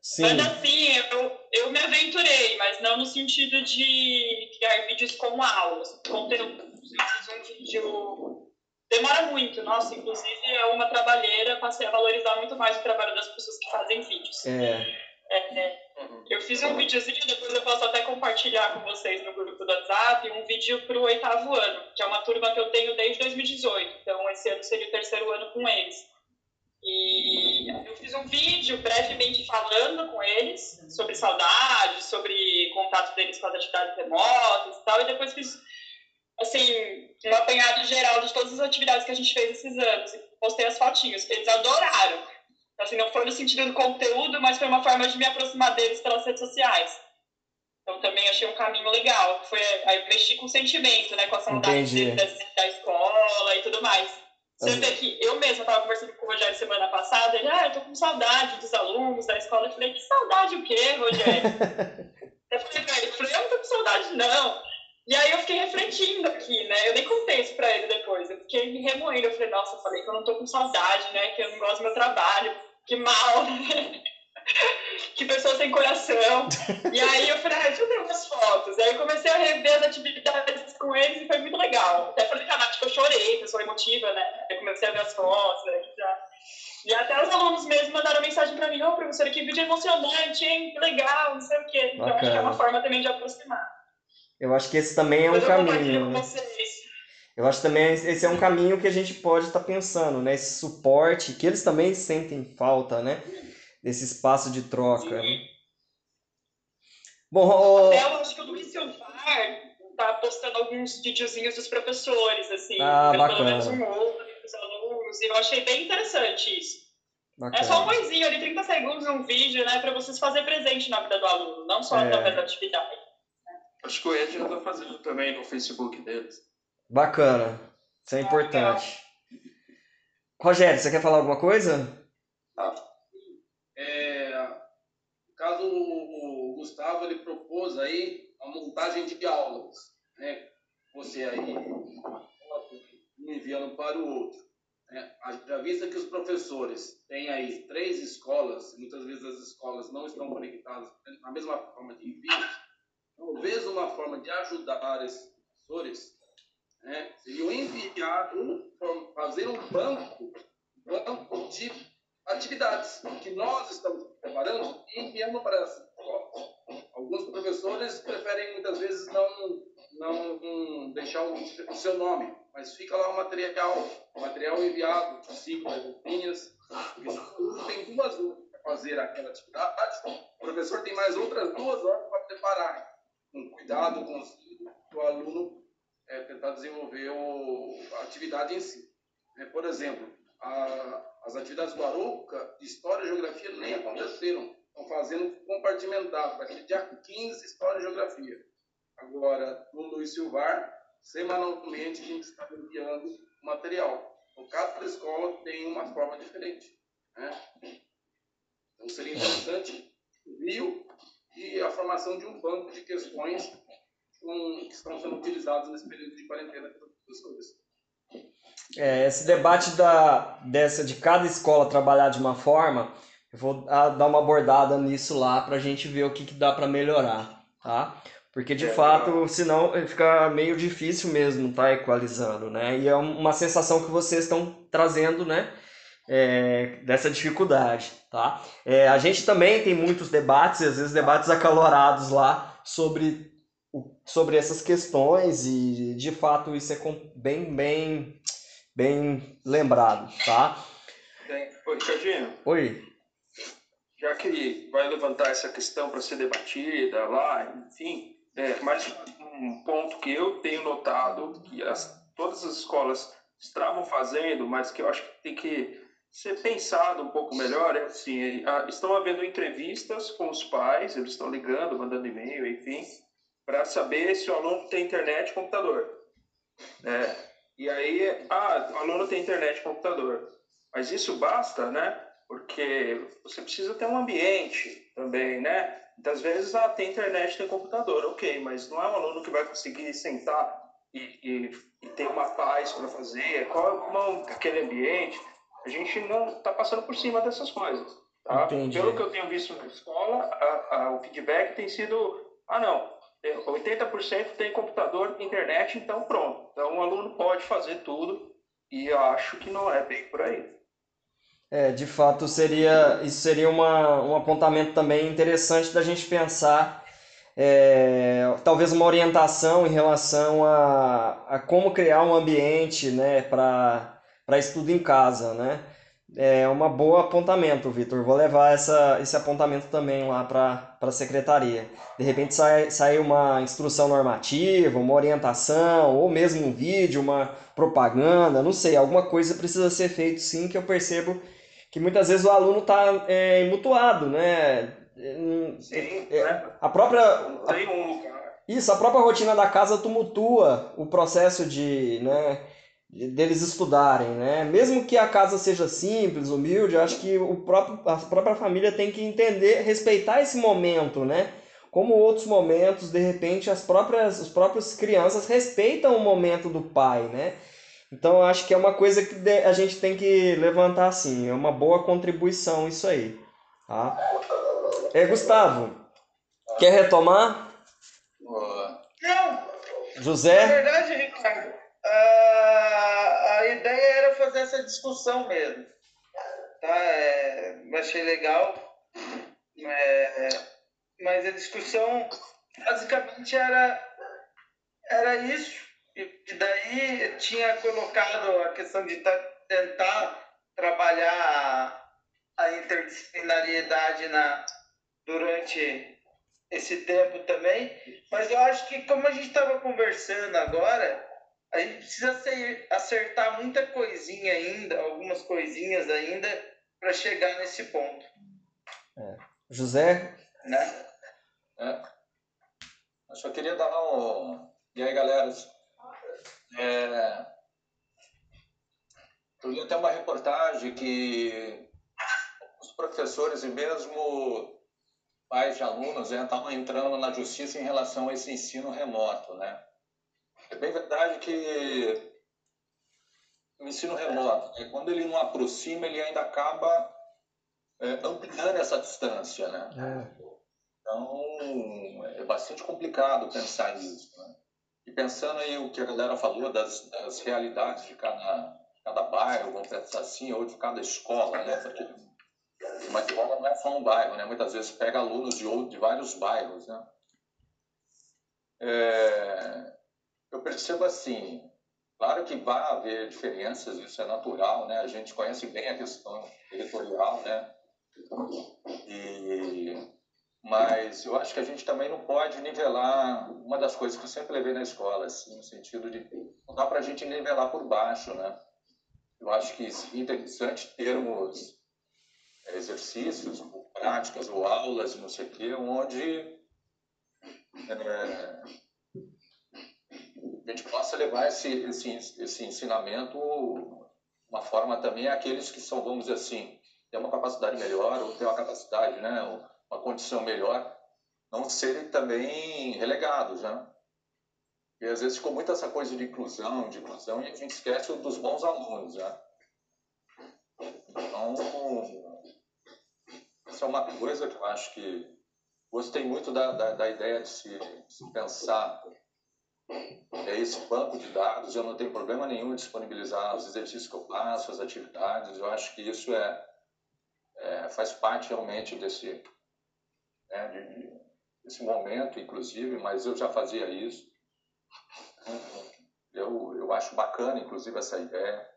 Sim. Manda sim, eu, eu me aventurei, mas não no sentido de criar vídeos com aulas, conteúdo. Um vídeo demora muito, nossa, inclusive é uma trabalheira, passei a valorizar muito mais o trabalho das pessoas que fazem vídeos. É. É, é. Uhum. Eu fiz um videozinho, depois eu posso até compartilhar com vocês no grupo do WhatsApp, um vídeo para o oitavo ano, que é uma turma que eu tenho desde 2018. Então, esse ano seria o terceiro ano com eles. E eu fiz um vídeo brevemente falando com eles sobre saudade, sobre contato deles com as atividades remotas e tal, e depois fiz, assim, um apanhado geral de todas as atividades que a gente fez esses anos. E postei as fotinhos. Eles adoraram Assim, não foi no sentido do conteúdo, mas foi uma forma de me aproximar deles pelas redes sociais. Então também achei um caminho legal. Foi aí mexi com o sentimento, né? Com a saudade da, da escola e tudo mais. Você vê que eu mesma estava conversando com o Rogério semana passada, ele, ah, eu tô com saudade dos alunos da escola. Eu falei, que saudade o quê, Rogério? eu falei pra ele, falei, eu não tô com saudade, não. E aí eu fiquei refletindo aqui, né? Eu nem contei isso pra ele depois. Eu fiquei me remoendo. Eu falei, nossa, eu falei que eu não tô com saudade, né? Que eu não gosto do meu trabalho que mal, né? que pessoa sem coração. E aí eu falei, ah, deixa eu ver umas fotos. Aí eu comecei a rever as atividades com eles e foi muito legal. Até falei com a Nath que eu chorei, pessoa emotiva, né? Aí comecei a ver as fotos, né? Já... E até os alunos mesmo mandaram mensagem para mim, ô oh, professora, que vídeo emocionante, hein? Que legal, não sei o quê. Então Bacana. acho que é uma forma também de aproximar. Eu acho que esse também é um caminho. Né? Vocês. Eu acho também esse é um caminho que a gente pode estar tá pensando, né? Esse suporte, que eles também sentem falta, né? Desse espaço de troca. Né? Bom, o... Acho que o Luiz Silvar tá postando alguns videozinhos dos professores, assim, ah, pelo menos um outro dos alunos, e eu achei bem interessante isso. Bacana. É só um coisinho ali, 30 segundos, um vídeo, né, para vocês fazer presente na vida do aluno, não só é. através da atividade. Acho que o Ed já tá fazendo também no Facebook deles. Bacana. Isso é importante. Rogério, você quer falar alguma coisa? Ah, é, no caso, o Gustavo ele propôs aí a montagem de aulas, né? Você aí um enviando para o outro. Né? Já vista que os professores têm aí três escolas, muitas vezes as escolas não estão conectadas na mesma forma de envio, talvez uma forma de ajudar esses professores né, seriam enviados, fazer um banco, banco de atividades que nós estamos preparando e enviando para essa escola. Alguns professores preferem muitas vezes não, não deixar o, o seu nome, mas fica lá o material, o material enviado, de ciclo, as linhas, porque tem duas horas para fazer aquela atividade, o professor tem mais outras duas horas para preparar, com cuidado, com o aluno é, tentar desenvolver o, a atividade em si. É, por exemplo, a, as atividades Baruca, de História e Geografia, nem aconteceram. Estão fazendo compartimentado. Vai ser dia 15, História e Geografia. Agora, no Luiz Silvar, semanalmente a gente está enviando material. Então, cada escola tem uma forma diferente. Né? Então, seria interessante o Rio e a formação de um banco de questões com, que estão sendo utilizadas nesse período de quarentena pelos professores. É, esse debate da, dessa de cada escola trabalhar de uma forma, eu vou dar uma abordada nisso lá para a gente ver o que, que dá para melhorar, tá? Porque de é, fato, é. senão fica meio difícil mesmo tá equalizando, né? E é uma sensação que vocês estão trazendo, né? É, dessa dificuldade, tá? É, a gente também tem muitos debates, às vezes debates acalorados lá sobre, sobre essas questões e de fato isso é bem, bem bem lembrado, tá? Bem, oi, Ricardinho. Oi. Já que vai levantar essa questão para ser debatida lá, enfim, é, mais um ponto que eu tenho notado que as, todas as escolas estavam fazendo, mas que eu acho que tem que ser pensado um pouco melhor, é assim, estão havendo entrevistas com os pais, eles estão ligando, mandando e-mail, enfim, para saber se o aluno tem internet e computador. É, e aí, ah, o aluno tem internet e computador. Mas isso basta, né? Porque você precisa ter um ambiente também, né? Muitas vezes, ah, tem internet, tem computador, ok, mas não é um aluno que vai conseguir sentar e, e, e ter uma paz para fazer. Qual é aquele ambiente? A gente não está passando por cima dessas coisas. Tá? Pelo que eu tenho visto na escola, a, a, o feedback tem sido: ah, não, 80% tem computador, internet, então pronto. Então o aluno pode fazer tudo e eu acho que não é bem por aí. É, de fato seria isso seria uma, um apontamento também interessante da gente pensar é, talvez uma orientação em relação a, a como criar um ambiente né, para estudo em casa, né? É uma boa apontamento, Vitor. Vou levar essa, esse apontamento também lá para a secretaria. De repente sai, sai uma instrução normativa, uma orientação, ou mesmo um vídeo, uma propaganda, não sei, alguma coisa precisa ser feito sim, que eu percebo que muitas vezes o aluno está é, mutuado, né? Sim, é, né? A própria. Isso, a própria rotina da casa tumultua o processo de. Né, deles estudarem, né? Mesmo que a casa seja simples, humilde, eu acho que o próprio, a própria família tem que entender, respeitar esse momento, né? Como outros momentos, de repente, as próprias, as próprias crianças respeitam o momento do pai, né? Então, eu acho que é uma coisa que a gente tem que levantar assim, é uma boa contribuição isso aí, tá? É, Gustavo, quer retomar? Não! José? Na verdade, Ricardo, a, a ideia era fazer essa discussão mesmo. Tá? É, achei legal. É, mas a discussão basicamente era, era isso. E daí tinha colocado a questão de tentar trabalhar a, a interdisciplinariedade na, durante esse tempo também. Mas eu acho que como a gente estava conversando agora, a gente precisa acertar muita coisinha ainda, algumas coisinhas ainda, para chegar nesse ponto. É. José? Né? É. Eu só queria dar um. E aí, galera? É... Eu li até uma reportagem que os professores e mesmo pais de alunos né, estavam entrando na justiça em relação a esse ensino remoto, né? É bem verdade que o ensino remoto, né, quando ele não aproxima, ele ainda acaba é, ampliando essa distância, né? É. Então, é bastante complicado pensar nisso, né? E pensando aí o que a galera falou das, das realidades de cada, cada bairro, vamos pensar assim, ou de cada escola, né? Porque uma escola não é só um bairro, né? Muitas vezes pega alunos de, de vários bairros, né? é, eu percebo assim, claro que vai haver diferenças, isso é natural, né? A gente conhece bem a questão territorial, né? E, mas eu acho que a gente também não pode nivelar uma das coisas que eu sempre levei na escola, assim, no sentido de não dá para a gente nivelar por baixo, né? Eu acho que é interessante termos exercícios, ou práticas ou aulas, não sei o quê, onde é, a gente possa levar esse, esse, esse ensinamento uma forma também àqueles que são, vamos dizer assim, têm uma capacidade melhor ou têm uma capacidade, né, uma condição melhor, não serem também relegados, né? E às vezes ficou muito essa coisa de inclusão, de inclusão, e a gente esquece dos bons alunos, né? Então, isso é uma coisa que eu acho que gostei muito da, da, da ideia de se, se pensar é esse banco de dados. Eu não tenho problema nenhum em disponibilizar os exercícios que eu faço, as atividades. Eu acho que isso é, é faz parte realmente desse, né, de, desse momento, inclusive, mas eu já fazia isso. Eu, eu acho bacana, inclusive, essa ideia.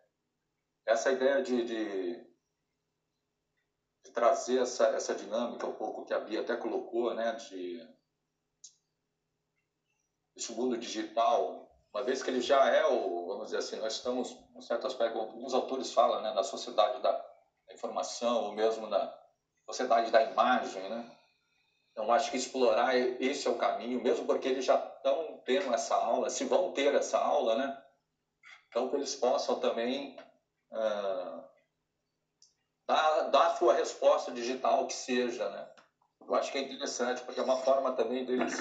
Essa ideia de, de de trazer essa, essa dinâmica um pouco que a Bia até colocou, né, de esse mundo digital, uma vez que ele já é o, vamos dizer assim, nós estamos, em certo aspecto, alguns autores falam, né, na sociedade da informação, ou mesmo na sociedade da imagem, né, então acho que explorar esse é o caminho, mesmo porque eles já estão tendo essa aula, se vão ter essa aula, né, então que eles possam também uh, dá, dá a sua resposta digital que seja, né? Eu acho que é interessante, porque é uma forma também deles,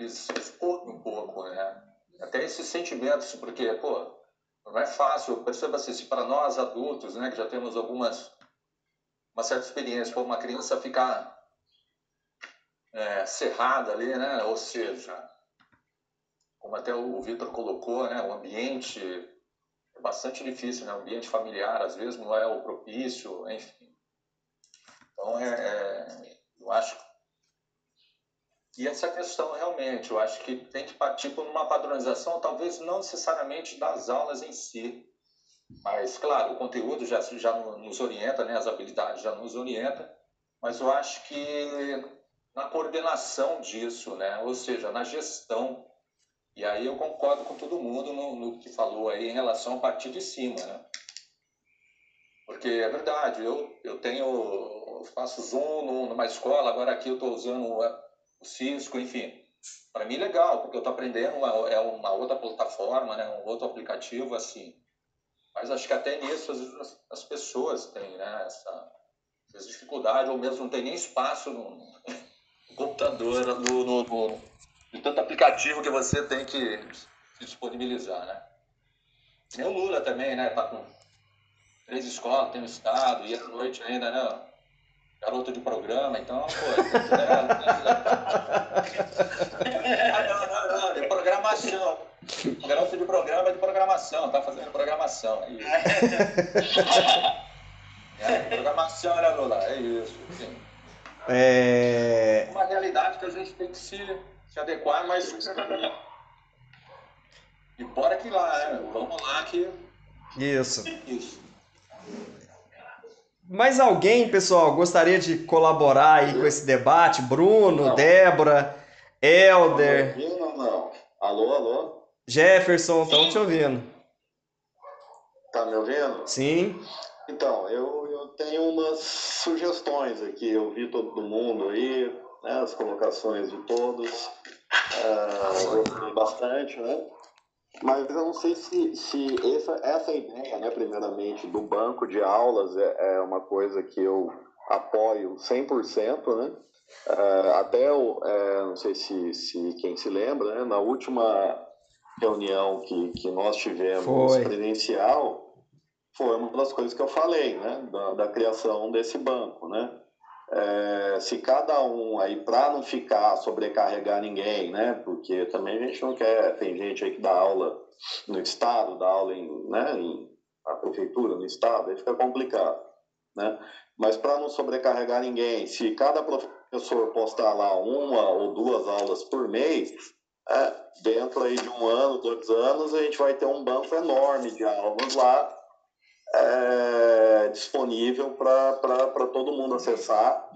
eles exporem um pouco, né? Até esses sentimentos, porque, pô, não é fácil, perceba assim, se para nós adultos, né, que já temos algumas, uma certa experiência, for uma criança ficar é, cerrada ali, né, ou seja, como até o Vitor colocou, né, o ambiente é bastante difícil, né? O ambiente familiar, às vezes, não é o propício, enfim. Então, é, é, eu acho e essa questão, realmente, eu acho que tem que partir por uma padronização, talvez não necessariamente das aulas em si, mas, claro, o conteúdo já, já nos orienta, né? as habilidades já nos orientam, mas eu acho que na coordenação disso, né? ou seja, na gestão e aí eu concordo com todo mundo no, no que falou aí em relação a partir de cima, né? Porque é verdade, eu, eu tenho, eu faço Zoom numa escola, agora aqui eu estou usando o Cisco, enfim. Para mim legal, porque eu estou aprendendo, uma, é uma outra plataforma, né? um outro aplicativo, assim. Mas acho que até nisso as, as pessoas têm né? essa, essa dificuldade, ou mesmo não tem nem espaço no, no computador, no, no, no de tanto aplicativo que você tem que disponibilizar, né? Nem o Lula também, né? Tá com três escolas, tem um estado, e à noite ainda, né? Garoto de programa, então, pô, né? não, não, não, de programação. Garoto de programa é de programação, tá fazendo programação, é isso. é, programação, né, Lula? É isso, sim. É... Uma realidade que a gente tem que se se adequar, mas. E bora que lá, né? Vamos lá que. Isso. Isso. Mais alguém, pessoal, gostaria de colaborar aí com esse debate? Bruno, não. Débora, Helder. Tá não, não. Alô, alô? Jefferson, estamos te ouvindo. Tá me ouvindo? Sim. Então, eu, eu tenho umas sugestões aqui. Eu vi todo mundo aí, né, as colocações de todos, uh, gostei bastante, né? Mas eu não sei se, se essa, essa ideia, né, primeiramente, do banco de aulas é, é uma coisa que eu apoio 100%, né? Uh, até, o, é, não sei se, se quem se lembra, né, na última reunião que, que nós tivemos foi. presencial, foi uma das coisas que eu falei, né, da, da criação desse banco, né? É, se cada um aí, para não ficar sobrecarregar ninguém, né? Porque também a gente não quer, tem gente aí que dá aula no estado, dá aula em, né, em a prefeitura, no estado, aí fica complicado, né? Mas para não sobrecarregar ninguém, se cada professor postar lá uma ou duas aulas por mês, é, dentro aí de um ano, dois anos, a gente vai ter um banco enorme de aulas lá é, disponível para todo mundo acessar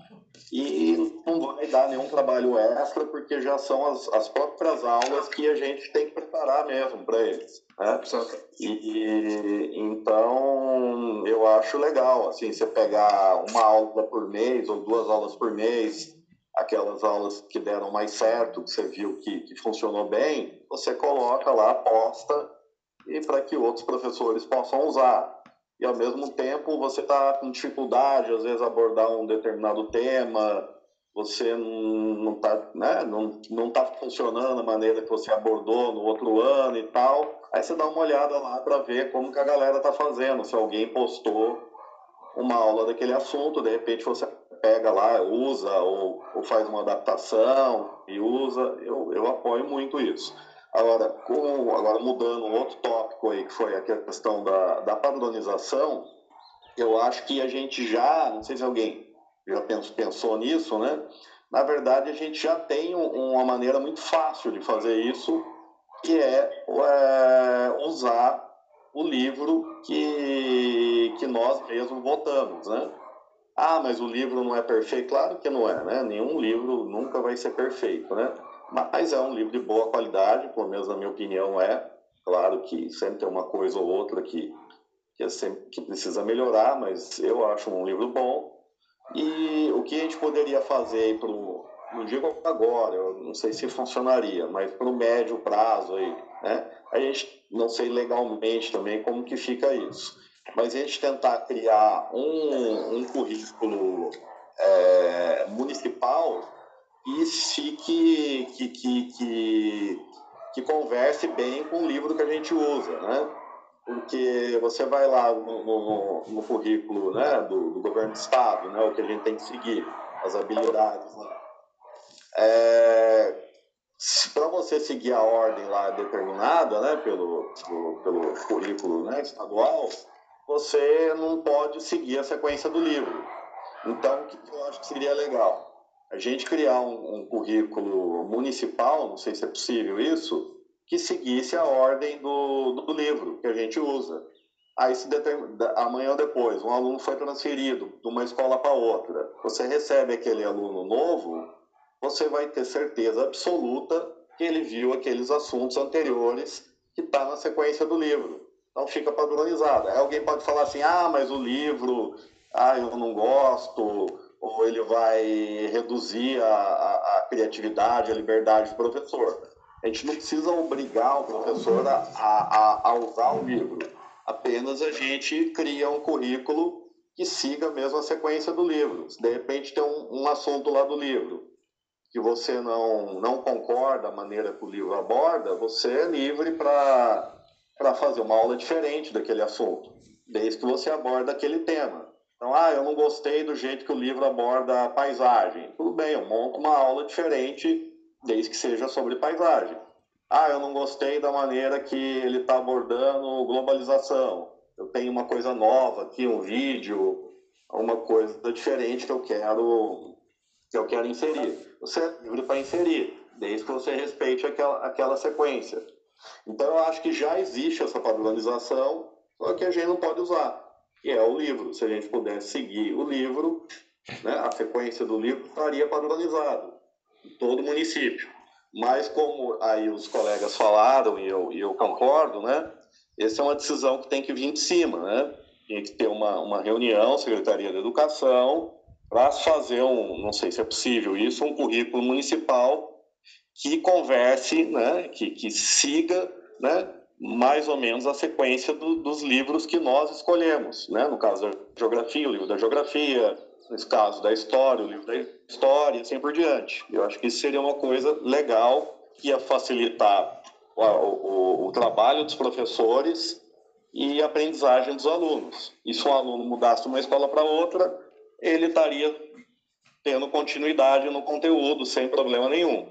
e não vai dar nenhum trabalho extra, porque já são as, as próprias aulas que a gente tem que preparar mesmo para eles. Né? E, então, eu acho legal, assim, você pegar uma aula por mês ou duas aulas por mês, aquelas aulas que deram mais certo, que você viu que, que funcionou bem, você coloca lá, posta, e para que outros professores possam usar e ao mesmo tempo você está com dificuldade, às vezes, abordar um determinado tema, você não está né, não, não tá funcionando da maneira que você abordou no outro ano e tal. Aí você dá uma olhada lá para ver como que a galera está fazendo, se alguém postou uma aula daquele assunto, de repente você pega lá, usa ou, ou faz uma adaptação e usa. Eu, eu apoio muito isso. Agora, com, agora mudando um outro tópico aí, que foi a questão da, da padronização, eu acho que a gente já, não sei se alguém já pensou, pensou nisso, né? Na verdade, a gente já tem uma maneira muito fácil de fazer isso, que é, é usar o livro que, que nós mesmos votamos, né? Ah, mas o livro não é perfeito? Claro que não é, né? Nenhum livro nunca vai ser perfeito, né? Mas é um livro de boa qualidade, pelo menos na minha opinião é. Claro que sempre tem uma coisa ou outra que, que, é sempre, que precisa melhorar, mas eu acho um livro bom. E o que a gente poderia fazer para o, não digo agora, eu não sei se funcionaria, mas para o médio prazo aí, né? A gente não sei legalmente também como que fica isso, mas a gente tentar criar um, um currículo é, municipal e fique, que, que, que, que converse bem com o livro que a gente usa, né? Porque você vai lá no, no, no currículo né, do, do, governo do estado, né, o que a gente tem que seguir, as habilidades. Né? É, para você seguir a ordem lá determinada né, pelo, pelo, pelo currículo né, estadual, você não pode seguir a sequência do livro. Então, o que eu acho que seria legal? A gente criar um, um, currículo municipal, não sei se é possível isso, que seguisse a ordem do, do livro que a gente usa. Aí, se amanhã ou depois, um aluno foi transferido de uma escola para outra, você recebe aquele aluno novo, você vai ter certeza absoluta que ele viu aqueles assuntos anteriores que está na sequência do livro. Então fica padronizado. Aí alguém pode falar assim, ah, mas o livro, ah, eu não gosto, ou ele vai reduzir a, a, a, criatividade, a liberdade do professor. A gente não precisa obrigar o professor a, a, a usar o livro, apenas a gente cria um currículo que siga mesmo a sequência do livro. Se de repente tem um, um assunto lá do livro que você não, não concorda a maneira que o livro aborda, você é livre para fazer uma aula diferente daquele assunto, desde que você aborda aquele tema. Então, ah, eu não gostei do jeito que o livro aborda a paisagem. Tudo bem, eu monto uma aula diferente, desde que seja sobre paisagem. Ah, eu não gostei da maneira que ele está abordando globalização. Eu tenho uma coisa nova aqui, um vídeo, uma coisa diferente que eu quero que eu quero inserir. Você é livre para inserir, desde que você respeite aquela, aquela sequência. Então, eu acho que já existe essa padronização, só que a gente não pode usar que é o livro. Se a gente pudesse seguir o livro, né, a sequência do livro estaria padronizado em todo o município. Mas como aí os colegas falaram e eu, e eu concordo, né, essa é uma decisão que tem que vir de cima, né? Tem que ter uma, uma reunião, Secretaria da Educação, para fazer um, não sei se é possível isso, um currículo municipal que converse, né, que, que siga, né, mais ou menos a sequência do, dos livros que nós escolhemos, né? No caso da geografia, o livro da geografia, no caso da história, o livro da história, assim por diante. Eu acho que isso seria uma coisa legal que ia facilitar o, o, o trabalho dos professores e a aprendizagem dos alunos. E se um aluno mudasse de uma escola para outra, ele estaria tendo continuidade no conteúdo sem problema nenhum.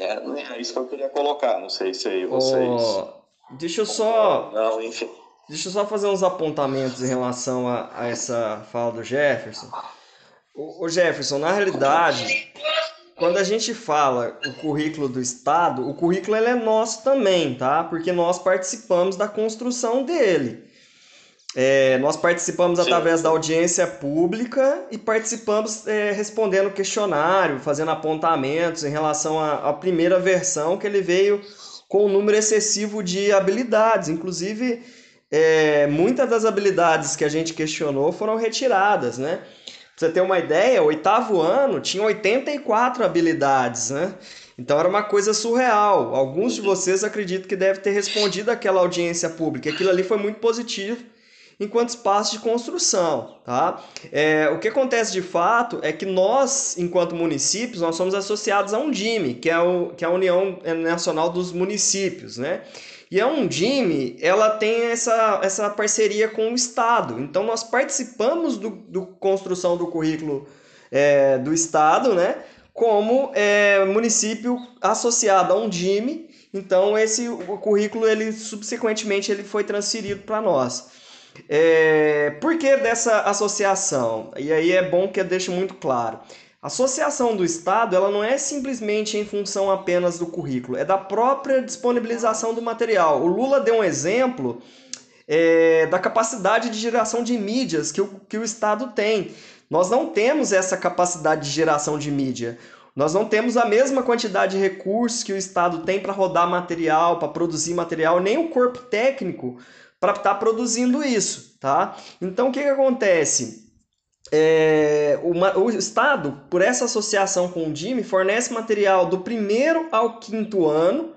É, é isso que eu queria colocar. Não sei se aí vocês. Oh, Deixa eu só. Não, enfim. Deixa eu só fazer uns apontamentos em relação a, a essa fala do Jefferson. O Jefferson, na realidade, quando a gente fala o currículo do Estado, o currículo ele é nosso também, tá? Porque nós participamos da construção dele. É, nós participamos Sim. através da audiência pública e participamos é, respondendo questionário, fazendo apontamentos em relação à, à, primeira versão, que ele veio com um número excessivo de habilidades. Inclusive, é, muitas das habilidades que a gente questionou foram retiradas, né? Pra você ter uma ideia, o oitavo ano tinha 84 habilidades, né? Então era uma coisa surreal. Alguns de vocês acreditam que devem ter respondido àquela audiência pública. Aquilo ali foi muito positivo enquanto espaço de construção, tá? É, o que acontece de fato é que nós, enquanto municípios, nós somos associados a um DIME, que é, o, que é a União Nacional dos Municípios, né? E a Undime, ela tem essa, essa parceria com o Estado. Então, nós participamos do, do construção do currículo é, do Estado, né? Como é, município associado a Undime. Então, esse o currículo, ele subsequentemente, ele foi transferido para nós. É, por que dessa associação? E aí é bom que eu deixe muito claro. A associação do Estado ela não é simplesmente em função apenas do currículo, é da própria disponibilização do material. O Lula deu um exemplo é, da capacidade de geração de mídias que o, que o Estado tem. Nós não temos essa capacidade de geração de mídia. Nós não temos a mesma quantidade de recursos que o Estado tem para rodar material, para produzir material, nem o corpo técnico para estar tá produzindo isso, tá? Então o que, que acontece? É, o, o, Estado, por essa associação com o DIME, fornece material do primeiro ao quinto ano,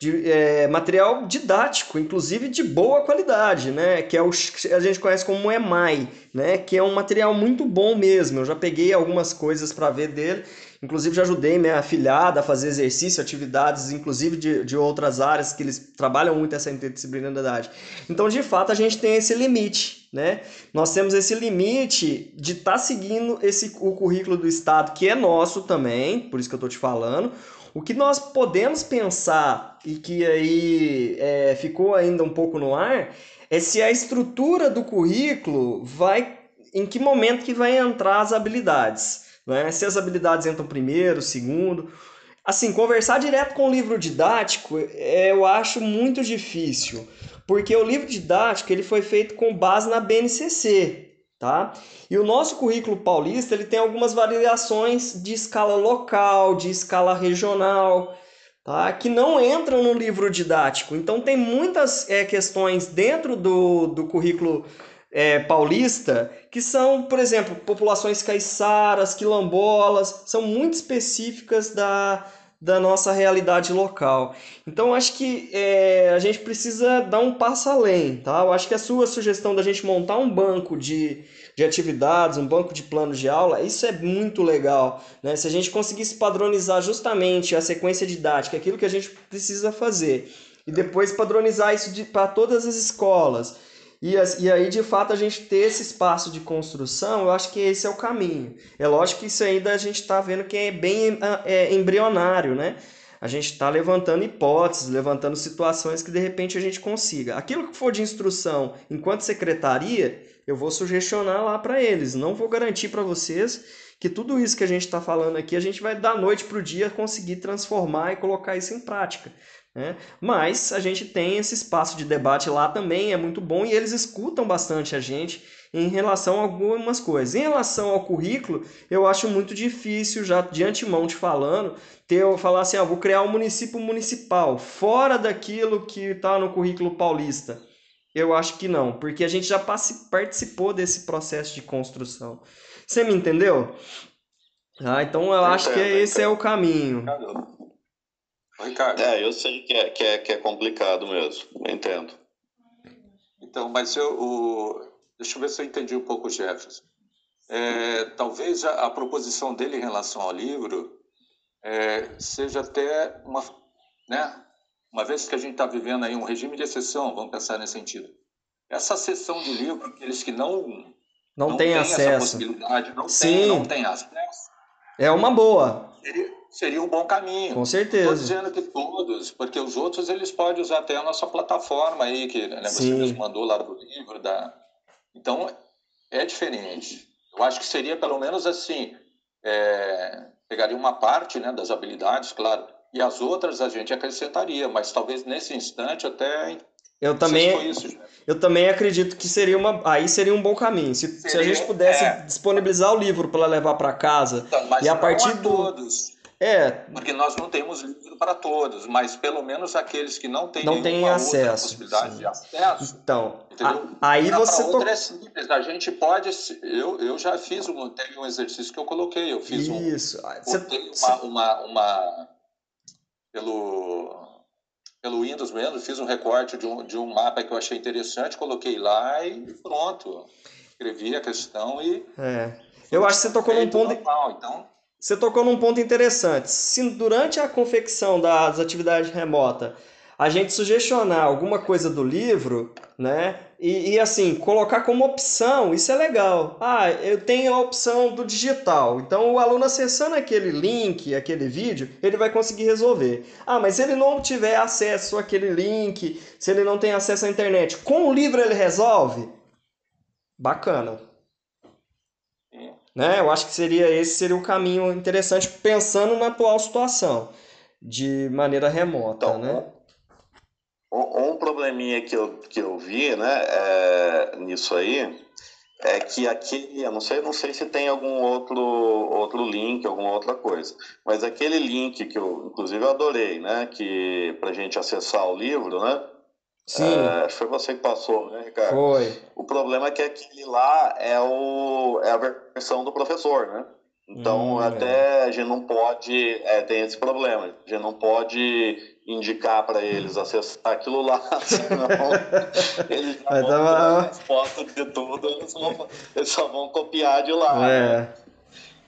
de, é, material didático, inclusive de boa qualidade, né? Que é o a gente conhece como EMAI, né? Que é um material muito bom mesmo. Eu já peguei algumas coisas para ver dele Inclusive, já ajudei minha afilhada a fazer exercício, atividades, inclusive de, de outras áreas que eles trabalham muito essa interdisciplinaridade. Então, de fato, a gente tem esse limite, né? Nós temos esse limite de estar tá seguindo esse, o currículo do Estado, que é nosso também, por isso que eu estou te falando. O que nós podemos pensar, e que aí é, ficou ainda um pouco no ar, é se a estrutura do currículo vai. em que momento que vai entrar as habilidades. Né? Se as habilidades entram primeiro, segundo. Assim, conversar direto com o livro didático é, eu acho muito difícil, porque o livro didático ele foi feito com base na BNCC, tá? E o nosso currículo paulista ele tem algumas variações de escala local, de escala regional, tá? Que não entram no livro didático. Então tem muitas é, questões dentro do, do currículo é, paulista, que são, por exemplo, populações caiçaras, quilombolas, são muito específicas da, da nossa realidade local. Então, acho que é, a gente precisa dar um passo além, tá? Eu acho que a sua sugestão da gente montar um banco de, de atividades, um banco de planos de aula, isso é muito legal, né? Se a gente conseguisse padronizar justamente a sequência didática, aquilo que a gente precisa fazer, e depois padronizar isso para todas as escolas, e, e aí, de fato, a gente ter esse espaço de construção, eu acho que esse é o caminho. É lógico que isso ainda a gente está vendo que é bem é, embrionário, né? A gente está levantando hipóteses, levantando situações que de repente a gente consiga. Aquilo que for de instrução enquanto secretaria, eu vou sugestionar lá para eles. Não vou garantir para vocês que tudo isso que a gente está falando aqui, a gente vai da noite para o dia conseguir transformar e colocar isso em prática. Né? Mas a gente tem esse espaço de debate lá também, é muito bom e eles escutam bastante a gente em relação a algumas coisas. Em relação ao currículo, eu acho muito difícil, já de antemão te falando, ter eu falar assim: ah, vou criar um município municipal, fora daquilo que está no currículo paulista. Eu acho que não, porque a gente já participou desse processo de construção. Você me entendeu? Ah, então eu, acho que esse é o caminho. Ricardo. É, eu sei que é, que é, que é complicado mesmo, entendo. Então, mas eu, o, deixa eu ver se eu entendi um pouco o Jefferson. É, talvez a, a, proposição dele em relação ao livro é, seja até uma, né, uma vez que a gente está vivendo aí um regime de exceção, vamos pensar nesse sentido. Essa sessão de livro, aqueles que não não, não tem acesso, essa possibilidade, não Sim. tem, não tem acesso. É uma boa. Seria, seria um bom caminho. Com certeza. Estou dizendo que todos, porque os outros eles podem usar até a nossa plataforma aí, que né, você nos mandou lá do livro. Da... Então, é diferente. Eu acho que seria pelo menos assim, é, pegaria uma parte né, das habilidades, claro, e as outras a gente acrescentaria, mas talvez nesse instante até eu também, isso, eu também acredito que seria uma, aí seria um bom caminho. Se, seria, se a gente pudesse é. disponibilizar o livro para levar para casa então, e a partir a do todos. É. Porque nós não temos livro para todos, mas pelo menos aqueles que não têm não têm acesso, possibilidade sim. de acesso. Então, a, aí você to... outra é simples. A gente pode, eu, eu já fiz um, teve um exercício que eu coloquei. Eu fiz Isso. um, você... uma, uma, uma pelo pelo Windows mesmo, fiz um recorte de um, de um mapa que eu achei interessante, coloquei lá e pronto. Escrevi a questão e. É. Eu acho que você tocou num ponto. Normal, então... Você tocou num ponto interessante. Se durante a confecção das atividades remotas a gente sugestionar alguma coisa do livro, né? E, e, assim, colocar como opção, isso é legal. Ah, eu tenho a opção do digital. Então o aluno acessando aquele link, aquele vídeo, ele vai conseguir resolver. Ah, mas se ele não tiver acesso àquele link, se ele não tem acesso à internet, com o livro ele resolve? Bacana. Né? Eu acho que seria esse seria o caminho interessante pensando na atual situação de maneira remota, então, né? Um, um probleminha que eu, que eu vi, né, é, nisso aí, é que aquele, eu não sei, não sei se tem algum outro outro link, alguma outra coisa, mas aquele link que eu, inclusive, eu adorei, né, que para gente acessar o livro, né, Sim. É, foi você que passou, né, Ricardo? Foi. O problema é que aquele lá é, o, é a versão do professor, né? Então, hum, até é. a gente não pode. É, tem esse problema. A gente não pode indicar para eles acessar aquilo lá, senão eles já vão uma... resposta de tudo, eles, vão, eles só vão copiar de lá. É. Né?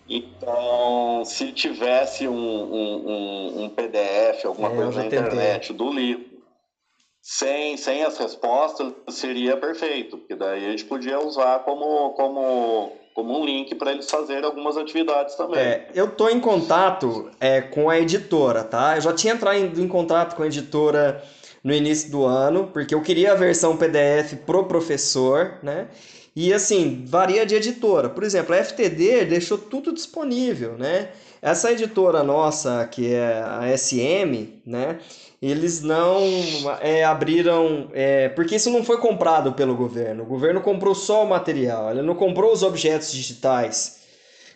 Então, se tivesse um, um, um, um PDF, alguma é, coisa na internet do livro, sem, sem as respostas, seria perfeito, porque daí a gente podia usar como, como como um link para eles fazerem algumas atividades também. É, eu estou em contato é, com a editora, tá? Eu já tinha entrado em, em contato com a editora no início do ano, porque eu queria a versão PDF pro professor, né? E assim, varia de editora. Por exemplo, a FTD deixou tudo disponível, né? Essa editora nossa, que é a SM, né? Eles não é, abriram. É, porque isso não foi comprado pelo governo. O governo comprou só o material, ele não comprou os objetos digitais.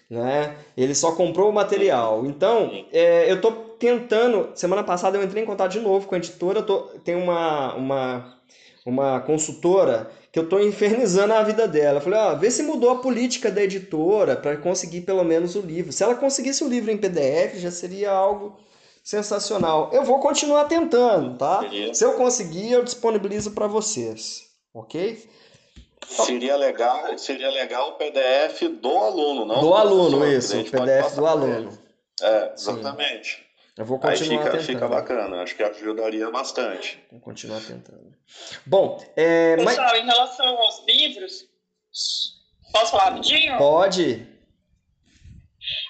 Né? Ele só comprou o material. Então, é, eu estou tentando. Semana passada eu entrei em contato de novo com a editora. Tô, tem uma, uma, uma consultora que eu estou infernizando a vida dela. Eu falei, ó, vê se mudou a política da editora para conseguir pelo menos o livro. Se ela conseguisse o livro em PDF, já seria algo sensacional. Eu vou continuar tentando, tá? Seria. Se eu conseguir, eu disponibilizo para vocês, ok? Seria legal, seria legal o PDF do aluno, não do aluno, isso, o PDF do aluno. É, exatamente. Sim. Eu vou continuar Aí fica, tentando. fica bacana, acho que ajudaria bastante. Vou continuar tentando. Bom, é, pessoal, mas... em relação aos livros, posso falar rapidinho? Pode.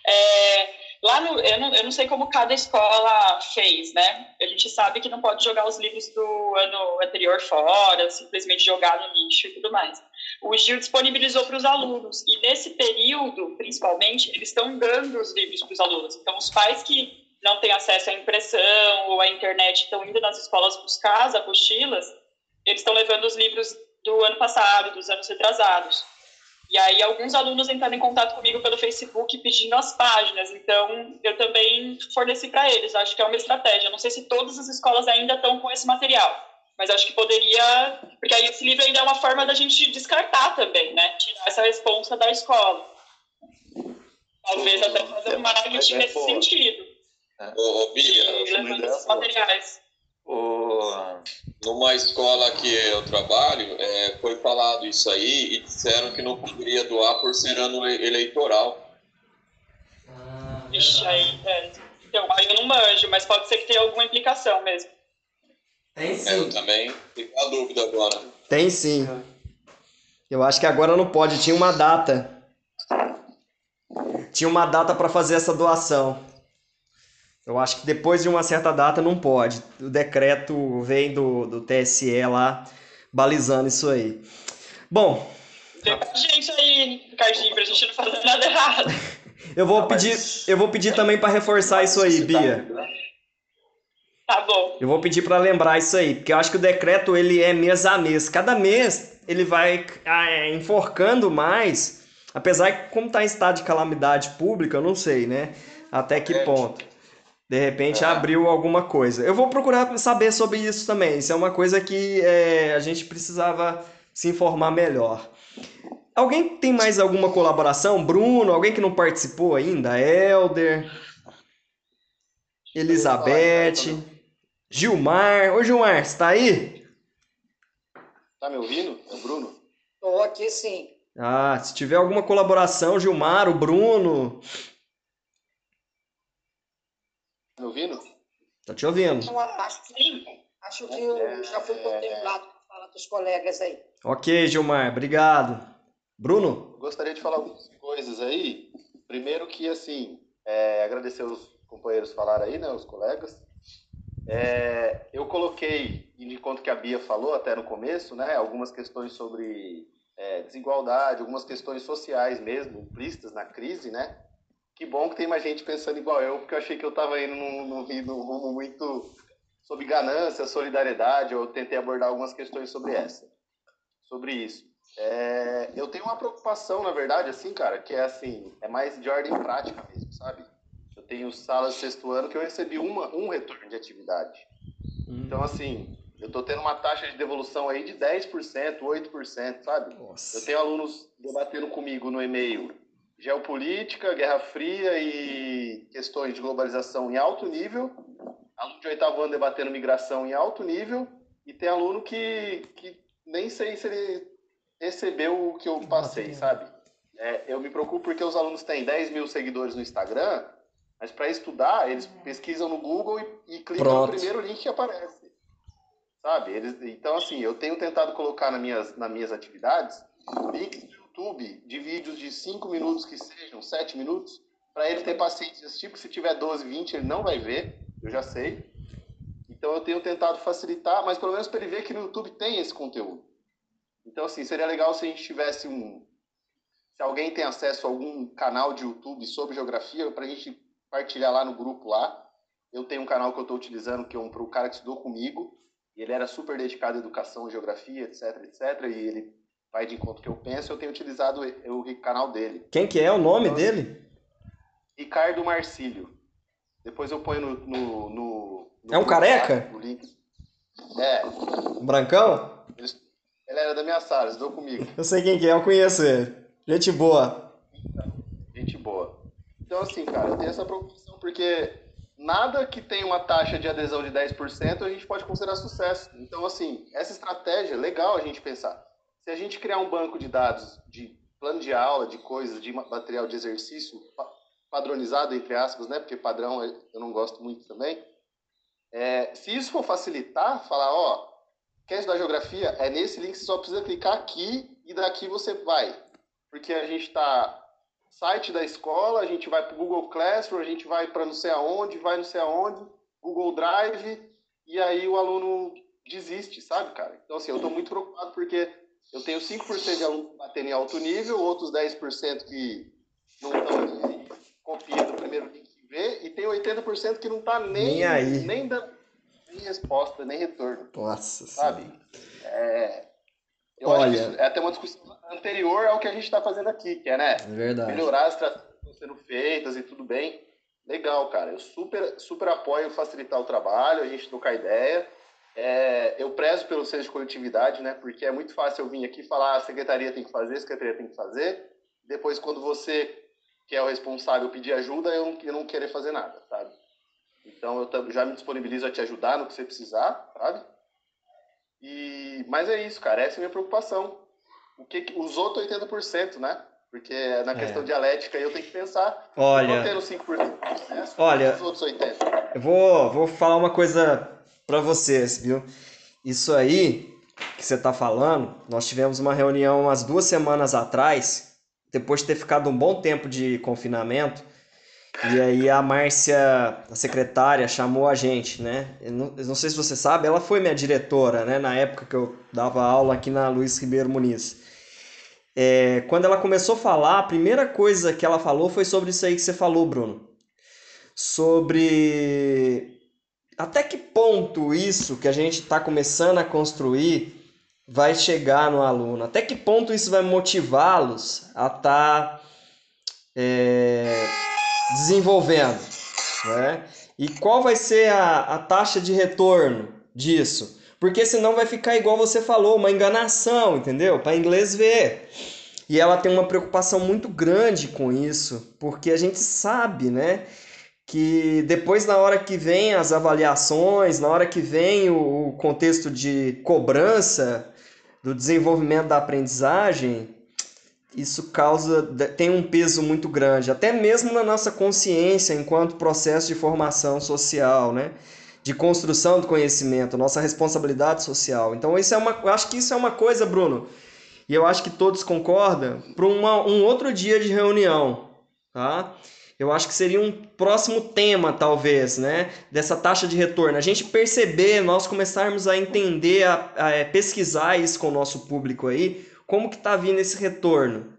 É, Lá no, eu não, eu não sei como cada escola fez, né? A gente sabe que não pode jogar os livros do ano anterior fora, simplesmente jogar no lixo e tudo mais. O Gil disponibilizou para os alunos, e nesse período, principalmente, eles estão dando os livros para os alunos. Então, os pais que não têm acesso à impressão ou à internet estão indo nas escolas buscar as apostilas, eles estão levando os livros do ano passado, dos anos retrasados. E aí alguns alunos entraram em contato comigo pelo Facebook pedindo as páginas, então eu também forneci para eles. Acho que é uma estratégia. Não sei se todas as escolas ainda estão com esse material, mas acho que poderia, porque aí esse livro ainda é uma forma da gente descartar também, né? Tirar essa responsa da escola. Talvez até fazer um marketing é nesse sentido. É. Ô, Bia, levando esses materiais. O, numa escola que eu trabalho, é, foi falado isso aí e disseram que não poderia doar por ser ano eleitoral. Ah, Ixi, aí, é, então, aí eu não manjo, mas pode ser que tenha alguma implicação mesmo. Tem sim. É, eu também tenho a dúvida agora. Tem sim. Eu acho que agora não pode, tinha uma data. Tinha uma data para fazer essa doação. Eu acho que depois de uma certa data não pode. O decreto vem do, do TSE lá balizando isso aí. Bom. Tem gente aí Ricardinho, pra gente não fazer nada errado. Eu vou Ah, pedir, mas- eu vou pedir também para reforçar isso aí, Bia. Tá bom. Eu vou pedir para lembrar isso aí, porque eu acho que o decreto ele é mês a mês. Cada mês ele vai ah, é, enforcando mais, apesar que como está em estado de calamidade pública, eu não sei, né? Até que É. ponto. De repente É. abriu alguma coisa. Eu vou procurar saber sobre isso também. Isso é uma coisa que é, a gente precisava se informar melhor. Alguém tem mais alguma colaboração? Bruno, alguém que não participou ainda? Helder, Elizabeth, Gilmar. Ô Gilmar, você tá aí? Tá me ouvindo? É o Bruno? Estou aqui sim. Ah, se tiver alguma colaboração, Gilmar, o Bruno. Tá me ouvindo? Tá te ouvindo. Então, acho que, acho que eu já fui contemplado com a fala dos colegas aí. Ok, Gilmar, obrigado. Bruno? Eu gostaria de falar algumas coisas aí. Primeiro que, assim, é, agradecer os companheiros que falaram aí, né, os colegas. É, eu coloquei, de conta que a Bia falou até no começo, né, algumas questões sobre é, desigualdade, algumas questões sociais mesmo, implícitas na crise, né? Que bom que tem mais gente pensando igual eu, porque eu achei que eu estava indo num, num, num rumo muito sobre ganância, solidariedade, eu tentei abordar algumas questões sobre essa, sobre isso. É, eu tenho uma preocupação, na verdade, assim, cara, que é assim, é mais de ordem prática mesmo, sabe? Eu tenho salas de sexto ano que eu recebi uma, um retorno de atividade. Então, assim, eu tô tendo uma taxa de devolução aí de 10%, 8%, sabe? Eu Nossa. tenho alunos debatendo comigo no e-mail geopolítica, guerra fria e questões de globalização em alto nível. Aluno de oitavo ano debatendo migração em alto nível. E tem aluno que, que nem sei se ele recebeu o que eu passei, sabe? É, eu me preocupo porque os alunos têm 10 mil seguidores no Instagram, mas para estudar, eles pesquisam no Google e, e clicam Pronto. no primeiro link que aparece. Sabe? Eles, então, assim, eu tenho tentado colocar nas minhas, nas minhas atividades links YouTube de vídeos de 5 minutos que sejam, 7 minutos, para ele ter paciência de assistir, porque se tiver 12, 20, ele não vai ver, eu já sei. Então eu tenho tentado facilitar, mas pelo menos para ele ver que no YouTube tem esse conteúdo. Então, assim, seria legal se a gente tivesse um. Se alguém tem acesso a algum canal de YouTube sobre geografia, para a gente partilhar lá no grupo lá. Eu tenho um canal que eu estou utilizando, que é um para o cara que estudou comigo, ele era super dedicado à educação, geografia, etc, etc, e ele vai de encontro que eu penso, eu tenho utilizado o, o canal dele. Quem que é o nome dele? Ricardo Marcílio. Depois eu ponho no. no, no- no É um careca? o link. É, brancão? ele, ele era da minha sala, estudou comigo. Eu sei quem que é, eu conheço ele. Gente boa. Gente boa. Então, assim, cara, eu tenho essa preocupação porque nada que tenha uma taxa de adesão de 10% a gente pode considerar sucesso. Então, assim, essa estratégia é legal a gente pensar. Se a gente criar um banco de dados de plano de aula, de coisas, de ma- material de exercício pa- padronizado, entre aspas, né? Porque padrão eu eu não gosto muito também. É, se isso for facilitar, falar, ó, quer estudar geografia? É nesse link, você só precisa clicar aqui e daqui você vai. Porque a gente está site da escola, a gente vai para o Google Classroom, a gente vai para não sei aonde, vai não sei aonde, Google Drive, e aí o aluno desiste, sabe, cara? Então, assim, eu estou muito preocupado porque eu tenho 5% de alunos batendo em alto nível, outros 10% que não estão copiando o primeiro link que vê, e tem 80% que não está nem, Nem aí. nem dando nem resposta, nem retorno Nossa sabe? É, eu Olha. acho que é até uma discussão anterior ao que a gente está fazendo aqui, que é, né? É verdade. Melhorar as estratégias que estão sendo feitas e tudo bem. Legal, cara. Eu super, super apoio facilitar o trabalho, a gente trocar ideia. É, eu prezo pelo senso de coletividade, né? Porque é muito fácil eu vir aqui e falar "Ah, a secretaria tem que fazer, a secretaria tem que fazer. Depois, quando você, que é o responsável, pedir ajuda, eu não, eu não querer fazer nada, sabe? Então, eu já me disponibilizo a te ajudar no que você precisar, sabe? E, mas é isso, cara. Essa é a minha preocupação. O que, os outros 80%, né? Porque na questão dialética aí eu tenho que pensar. Eu Olha, não tendo 5% de sucesso, Olha. os outros 80%. eu vou, vou falar uma coisa pra vocês, viu? Isso aí que você tá falando, nós tivemos uma reunião umas duas semanas atrás, depois de ter ficado um bom tempo de confinamento, e aí a Márcia, a secretária, chamou a gente, né? Eu não, eu não sei se você sabe, ela foi minha diretora, né? Na época que eu dava aula aqui na Luiz Ribeiro Muniz. é, quando ela começou a falar, a primeira coisa que ela falou foi sobre isso aí que você falou, Bruno. Sobre até que ponto isso que a gente está começando a construir vai chegar no aluno? Até que ponto isso vai motivá-los a estar tá, é, desenvolvendo? Né? E qual vai ser a, a taxa de retorno disso? Porque senão vai ficar igual você falou, uma enganação, entendeu? Para inglês ver. E ela tem uma preocupação muito grande com isso, porque a gente sabe, né? Que depois na hora que vem as avaliações, na hora que vem o, contexto de cobrança do desenvolvimento da aprendizagem, isso causa tem um peso muito grande, até mesmo na nossa consciência enquanto processo de formação social, né? De construção do conhecimento, nossa responsabilidade social. Então isso é uma, eu acho que isso é uma coisa, Bruno, e eu acho que todos concordam para um outro dia de reunião, tá? Eu acho que seria um próximo tema, talvez, né? Dessa taxa de retorno. A gente perceber, nós começarmos a entender, a, a, é, pesquisar isso com o nosso público aí, como que está vindo esse retorno.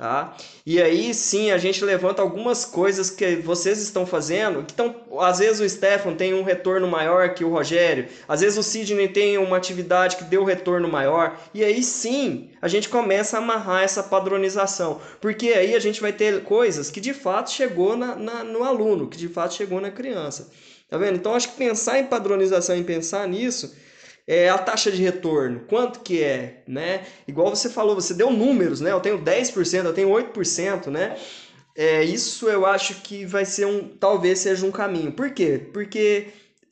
Tá? E aí sim a gente levanta algumas coisas que vocês estão fazendo, que estão, às vezes o Stefan tem um retorno maior que o Rogério, às vezes o Sidney tem uma atividade que deu retorno maior, e aí sim a gente começa a amarrar essa padronização, porque aí a gente vai ter coisas que de fato chegou na, na no aluno, que de fato chegou na criança. Tá vendo? Então acho que pensar em padronização e pensar nisso é, a taxa de retorno, quanto que é, né? Igual você falou, você deu números, né? Eu tenho 10%, eu tenho 8%, né? É, isso eu acho que vai ser um, talvez seja um caminho. Por quê? Porque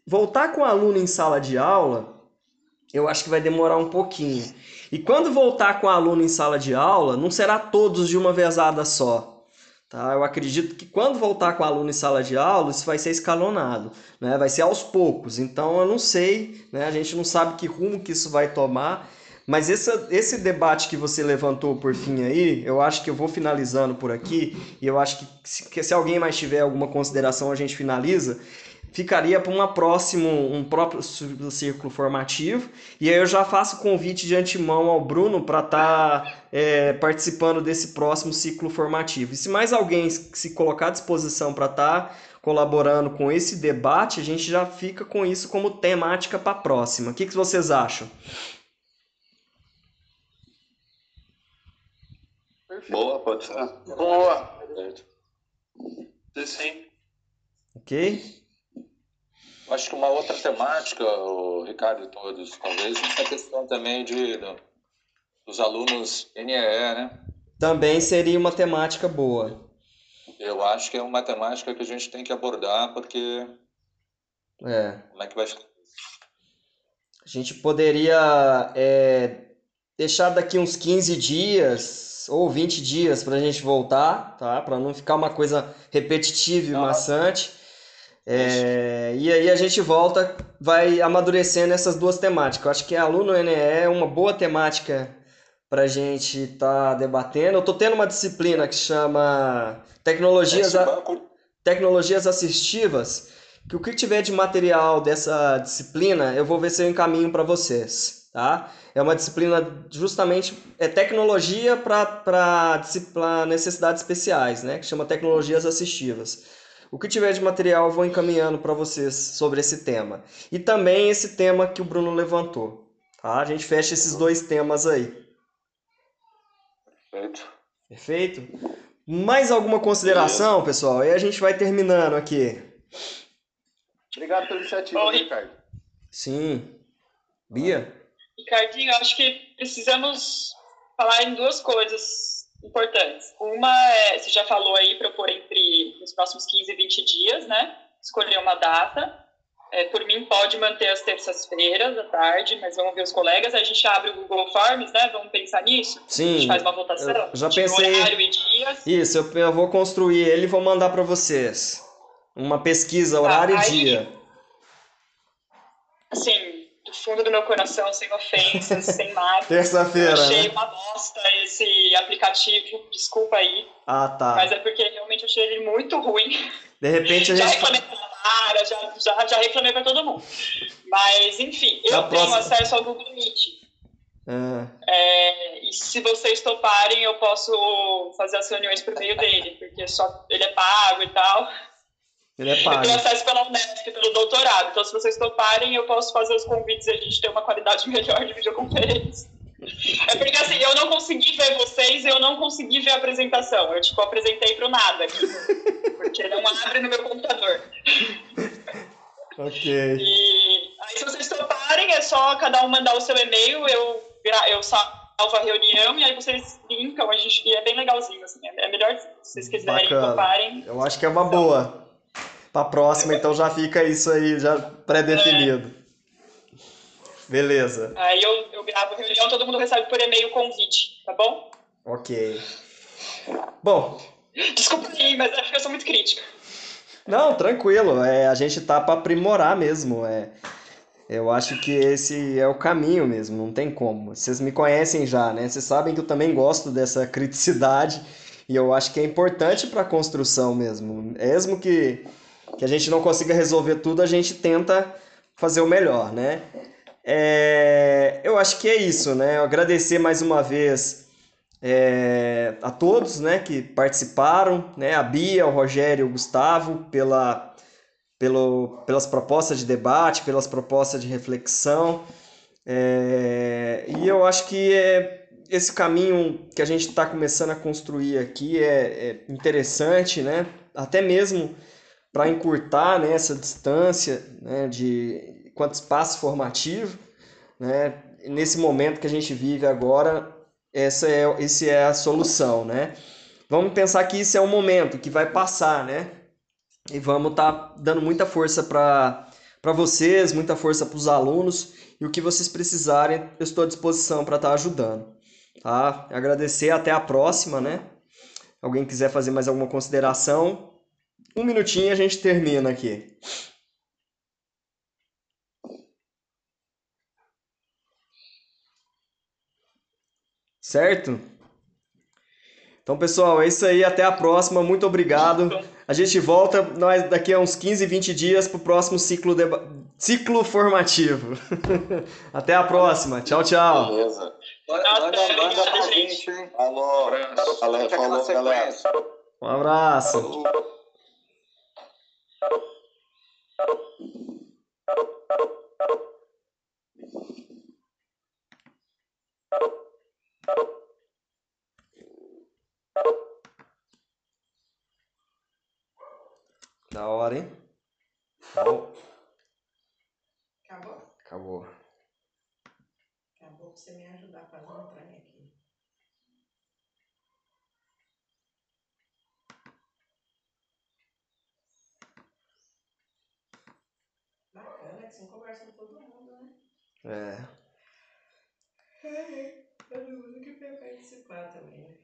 voltar com o aluno em sala de aula, eu acho que vai demorar um pouquinho. E quando voltar com o aluno em sala de aula, não será todos de uma vezada só. Tá? Eu acredito que quando voltar com o aluno em sala de aula, isso vai ser escalonado, né? vai ser aos poucos. Então eu não sei, né? a gente não sabe que rumo que isso vai tomar, mas esse, esse debate que você levantou por fim aí, eu acho que eu vou finalizando por aqui, e eu acho que se, que se alguém mais tiver alguma consideração, a gente finaliza ficaria para uma próximo, um próprio círculo formativo. E aí eu já faço convite de antemão ao Bruno para estar tá, é, participando desse próximo ciclo formativo. E se mais alguém se colocar à disposição para estar tá colaborando com esse debate, a gente já fica com isso como temática para a próxima. O que, que vocês acham? Boa, pode ser. Boa. Sim. Ok? Acho que uma outra temática, o Ricardo e todos, talvez, essa questão também de, dos alunos NEE, né? Também seria uma temática boa. Eu acho que é uma temática que a gente tem que abordar, porque. É. Como é que vai ficar? A gente poderia é, deixar daqui uns 15 dias ou 20 dias para a gente voltar, tá? Para não ficar uma coisa repetitiva e maçante. É, e aí a gente volta, vai amadurecendo essas duas temáticas. Eu acho que aluno NE é uma boa temática para a gente estar tá debatendo. Eu estou tendo uma disciplina que chama Tecnologias, a... Tecnologias Assistivas, que o que tiver de material dessa disciplina, eu vou ver se eu encaminho para vocês. Tá? É uma disciplina justamente é tecnologia para necessidades especiais, né? que chama Tecnologias Assistivas. O que tiver de material eu vou encaminhando para vocês sobre esse tema. E também esse tema que o Bruno levantou. Tá? A gente fecha esses dois temas aí. Perfeito. Perfeito? Mais alguma consideração, pessoal? E a gente vai terminando aqui. Obrigado pela iniciativa, Oi. Ricardo. Sim. Bia? Ricardinho, acho que precisamos falar em duas coisas importantes. Uma é, você já falou aí, propor entre nos próximos 15 e 20 dias, né? Escolher uma data. É, por mim, pode manter as terças-feiras à tarde, mas vamos ver os colegas. A gente abre o Google Forms, né? Vamos pensar nisso? Sim. A gente faz uma votação. Eu já pensei. Horário e dias. Isso, eu, eu vou construir ele e vou mandar para vocês. Uma pesquisa, horário ah, aí, e dia. Assim, do fundo do meu coração, sem ofensas, sem nada. Terça-feira. Achei né? uma bosta esse aplicativo, desculpa aí. Ah, tá. Mas é porque realmente achei ele muito ruim. De repente a já gente. Reclamei pra Lara, já, já, já reclamei pra todo mundo. Mas, enfim, eu Na tenho próxima... acesso ao Google Meet. Ah. É, e se vocês toparem, eu posso fazer as reuniões por meio dele, porque só ele é pago e tal. Ele é Eu pago. tenho acesso pela Unesp, pelo doutorado. Então, se vocês toparem, eu posso fazer os convites e a gente ter uma qualidade melhor de videoconferência. É porque assim, eu não consegui ver vocês e eu não consegui ver a apresentação. Eu, tipo, apresentei pro nada aqui. Porque não abre no meu computador. Ok. E aí, se vocês toparem, é só cada um mandar o seu e-mail, eu, eu salvo a reunião e aí vocês linkam, a gente, e é bem legalzinho, assim. É é melhor se vocês quiserem Bacana. toparem. Eu acho que é uma boa. Pra próxima, então já fica isso aí já pré-definido. Beleza. Aí eu, eu gravo a reunião, todo mundo recebe por e-mail o convite, tá bom? Ok. Bom, Desculpa aí, mas acho que eu sou muito crítica. Não, tranquilo. É, a gente tá para aprimorar mesmo. É, eu acho que esse é o caminho mesmo, não tem como. Vocês me conhecem já, né? Vocês sabem que eu também gosto dessa criticidade e eu acho que é importante para a construção mesmo. Mesmo que, que a gente não consiga resolver tudo, a gente tenta fazer o melhor, né? É, eu acho que é isso, né? Eu agradecer mais uma vez é, a todos, né, que participaram, né, a Bia, o Rogério o Gustavo pela, pelo, pelas propostas de debate, pelas propostas de reflexão. É, e eu acho que é, esse caminho que a gente está começando a construir aqui é, é interessante, né, até mesmo para encurtar né, essa distância né, de quanto espaço formativo, né, nesse momento que a gente vive agora, essa é, esse é a solução, né? Vamos pensar que isso é um momento que vai passar, né? E vamos estar tá dando muita força para vocês, muita força para os alunos e o que vocês precisarem, eu estou à disposição para estar tá ajudando. Tá? Agradecer, até a próxima, né? Alguém quiser fazer mais alguma consideração, um minutinho e a gente termina aqui. Certo? Então, pessoal, é isso aí. Até a próxima. Muito obrigado. A gente volta nós, daqui a uns 15, 20 dias para o próximo ciclo, de... ciclo formativo. Até a próxima. Tchau, tchau. Beleza. Manda, manda, manda pra gente, hein? Alô, galera, falou, galera. Um abraço. Da hora, hein? Acabou. Acabou? Acabou. Acabou pra você me ajudar a fazer um trem aqui. Bacana, que assim conversa com todo mundo, né? É. É, todo mundo que quer participar também, né?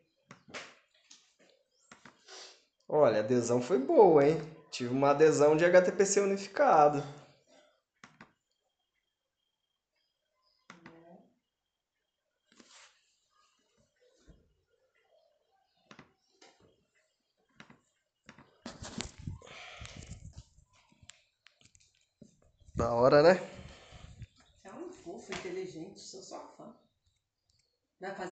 Olha, a adesão foi boa, hein? Tive uma adesão de HTPC unificado. Hora, né? Você é um fofo, inteligente, sou sua fã. Vai fazer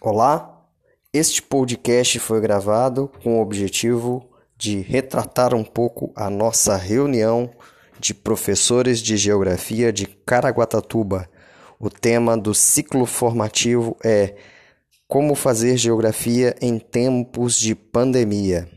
Olá, este podcast foi gravado com o objetivo de retratar um pouco a nossa reunião de professores de geografia de Caraguatatuba. O tema do ciclo formativo é Como fazer geografia em tempos de pandemia.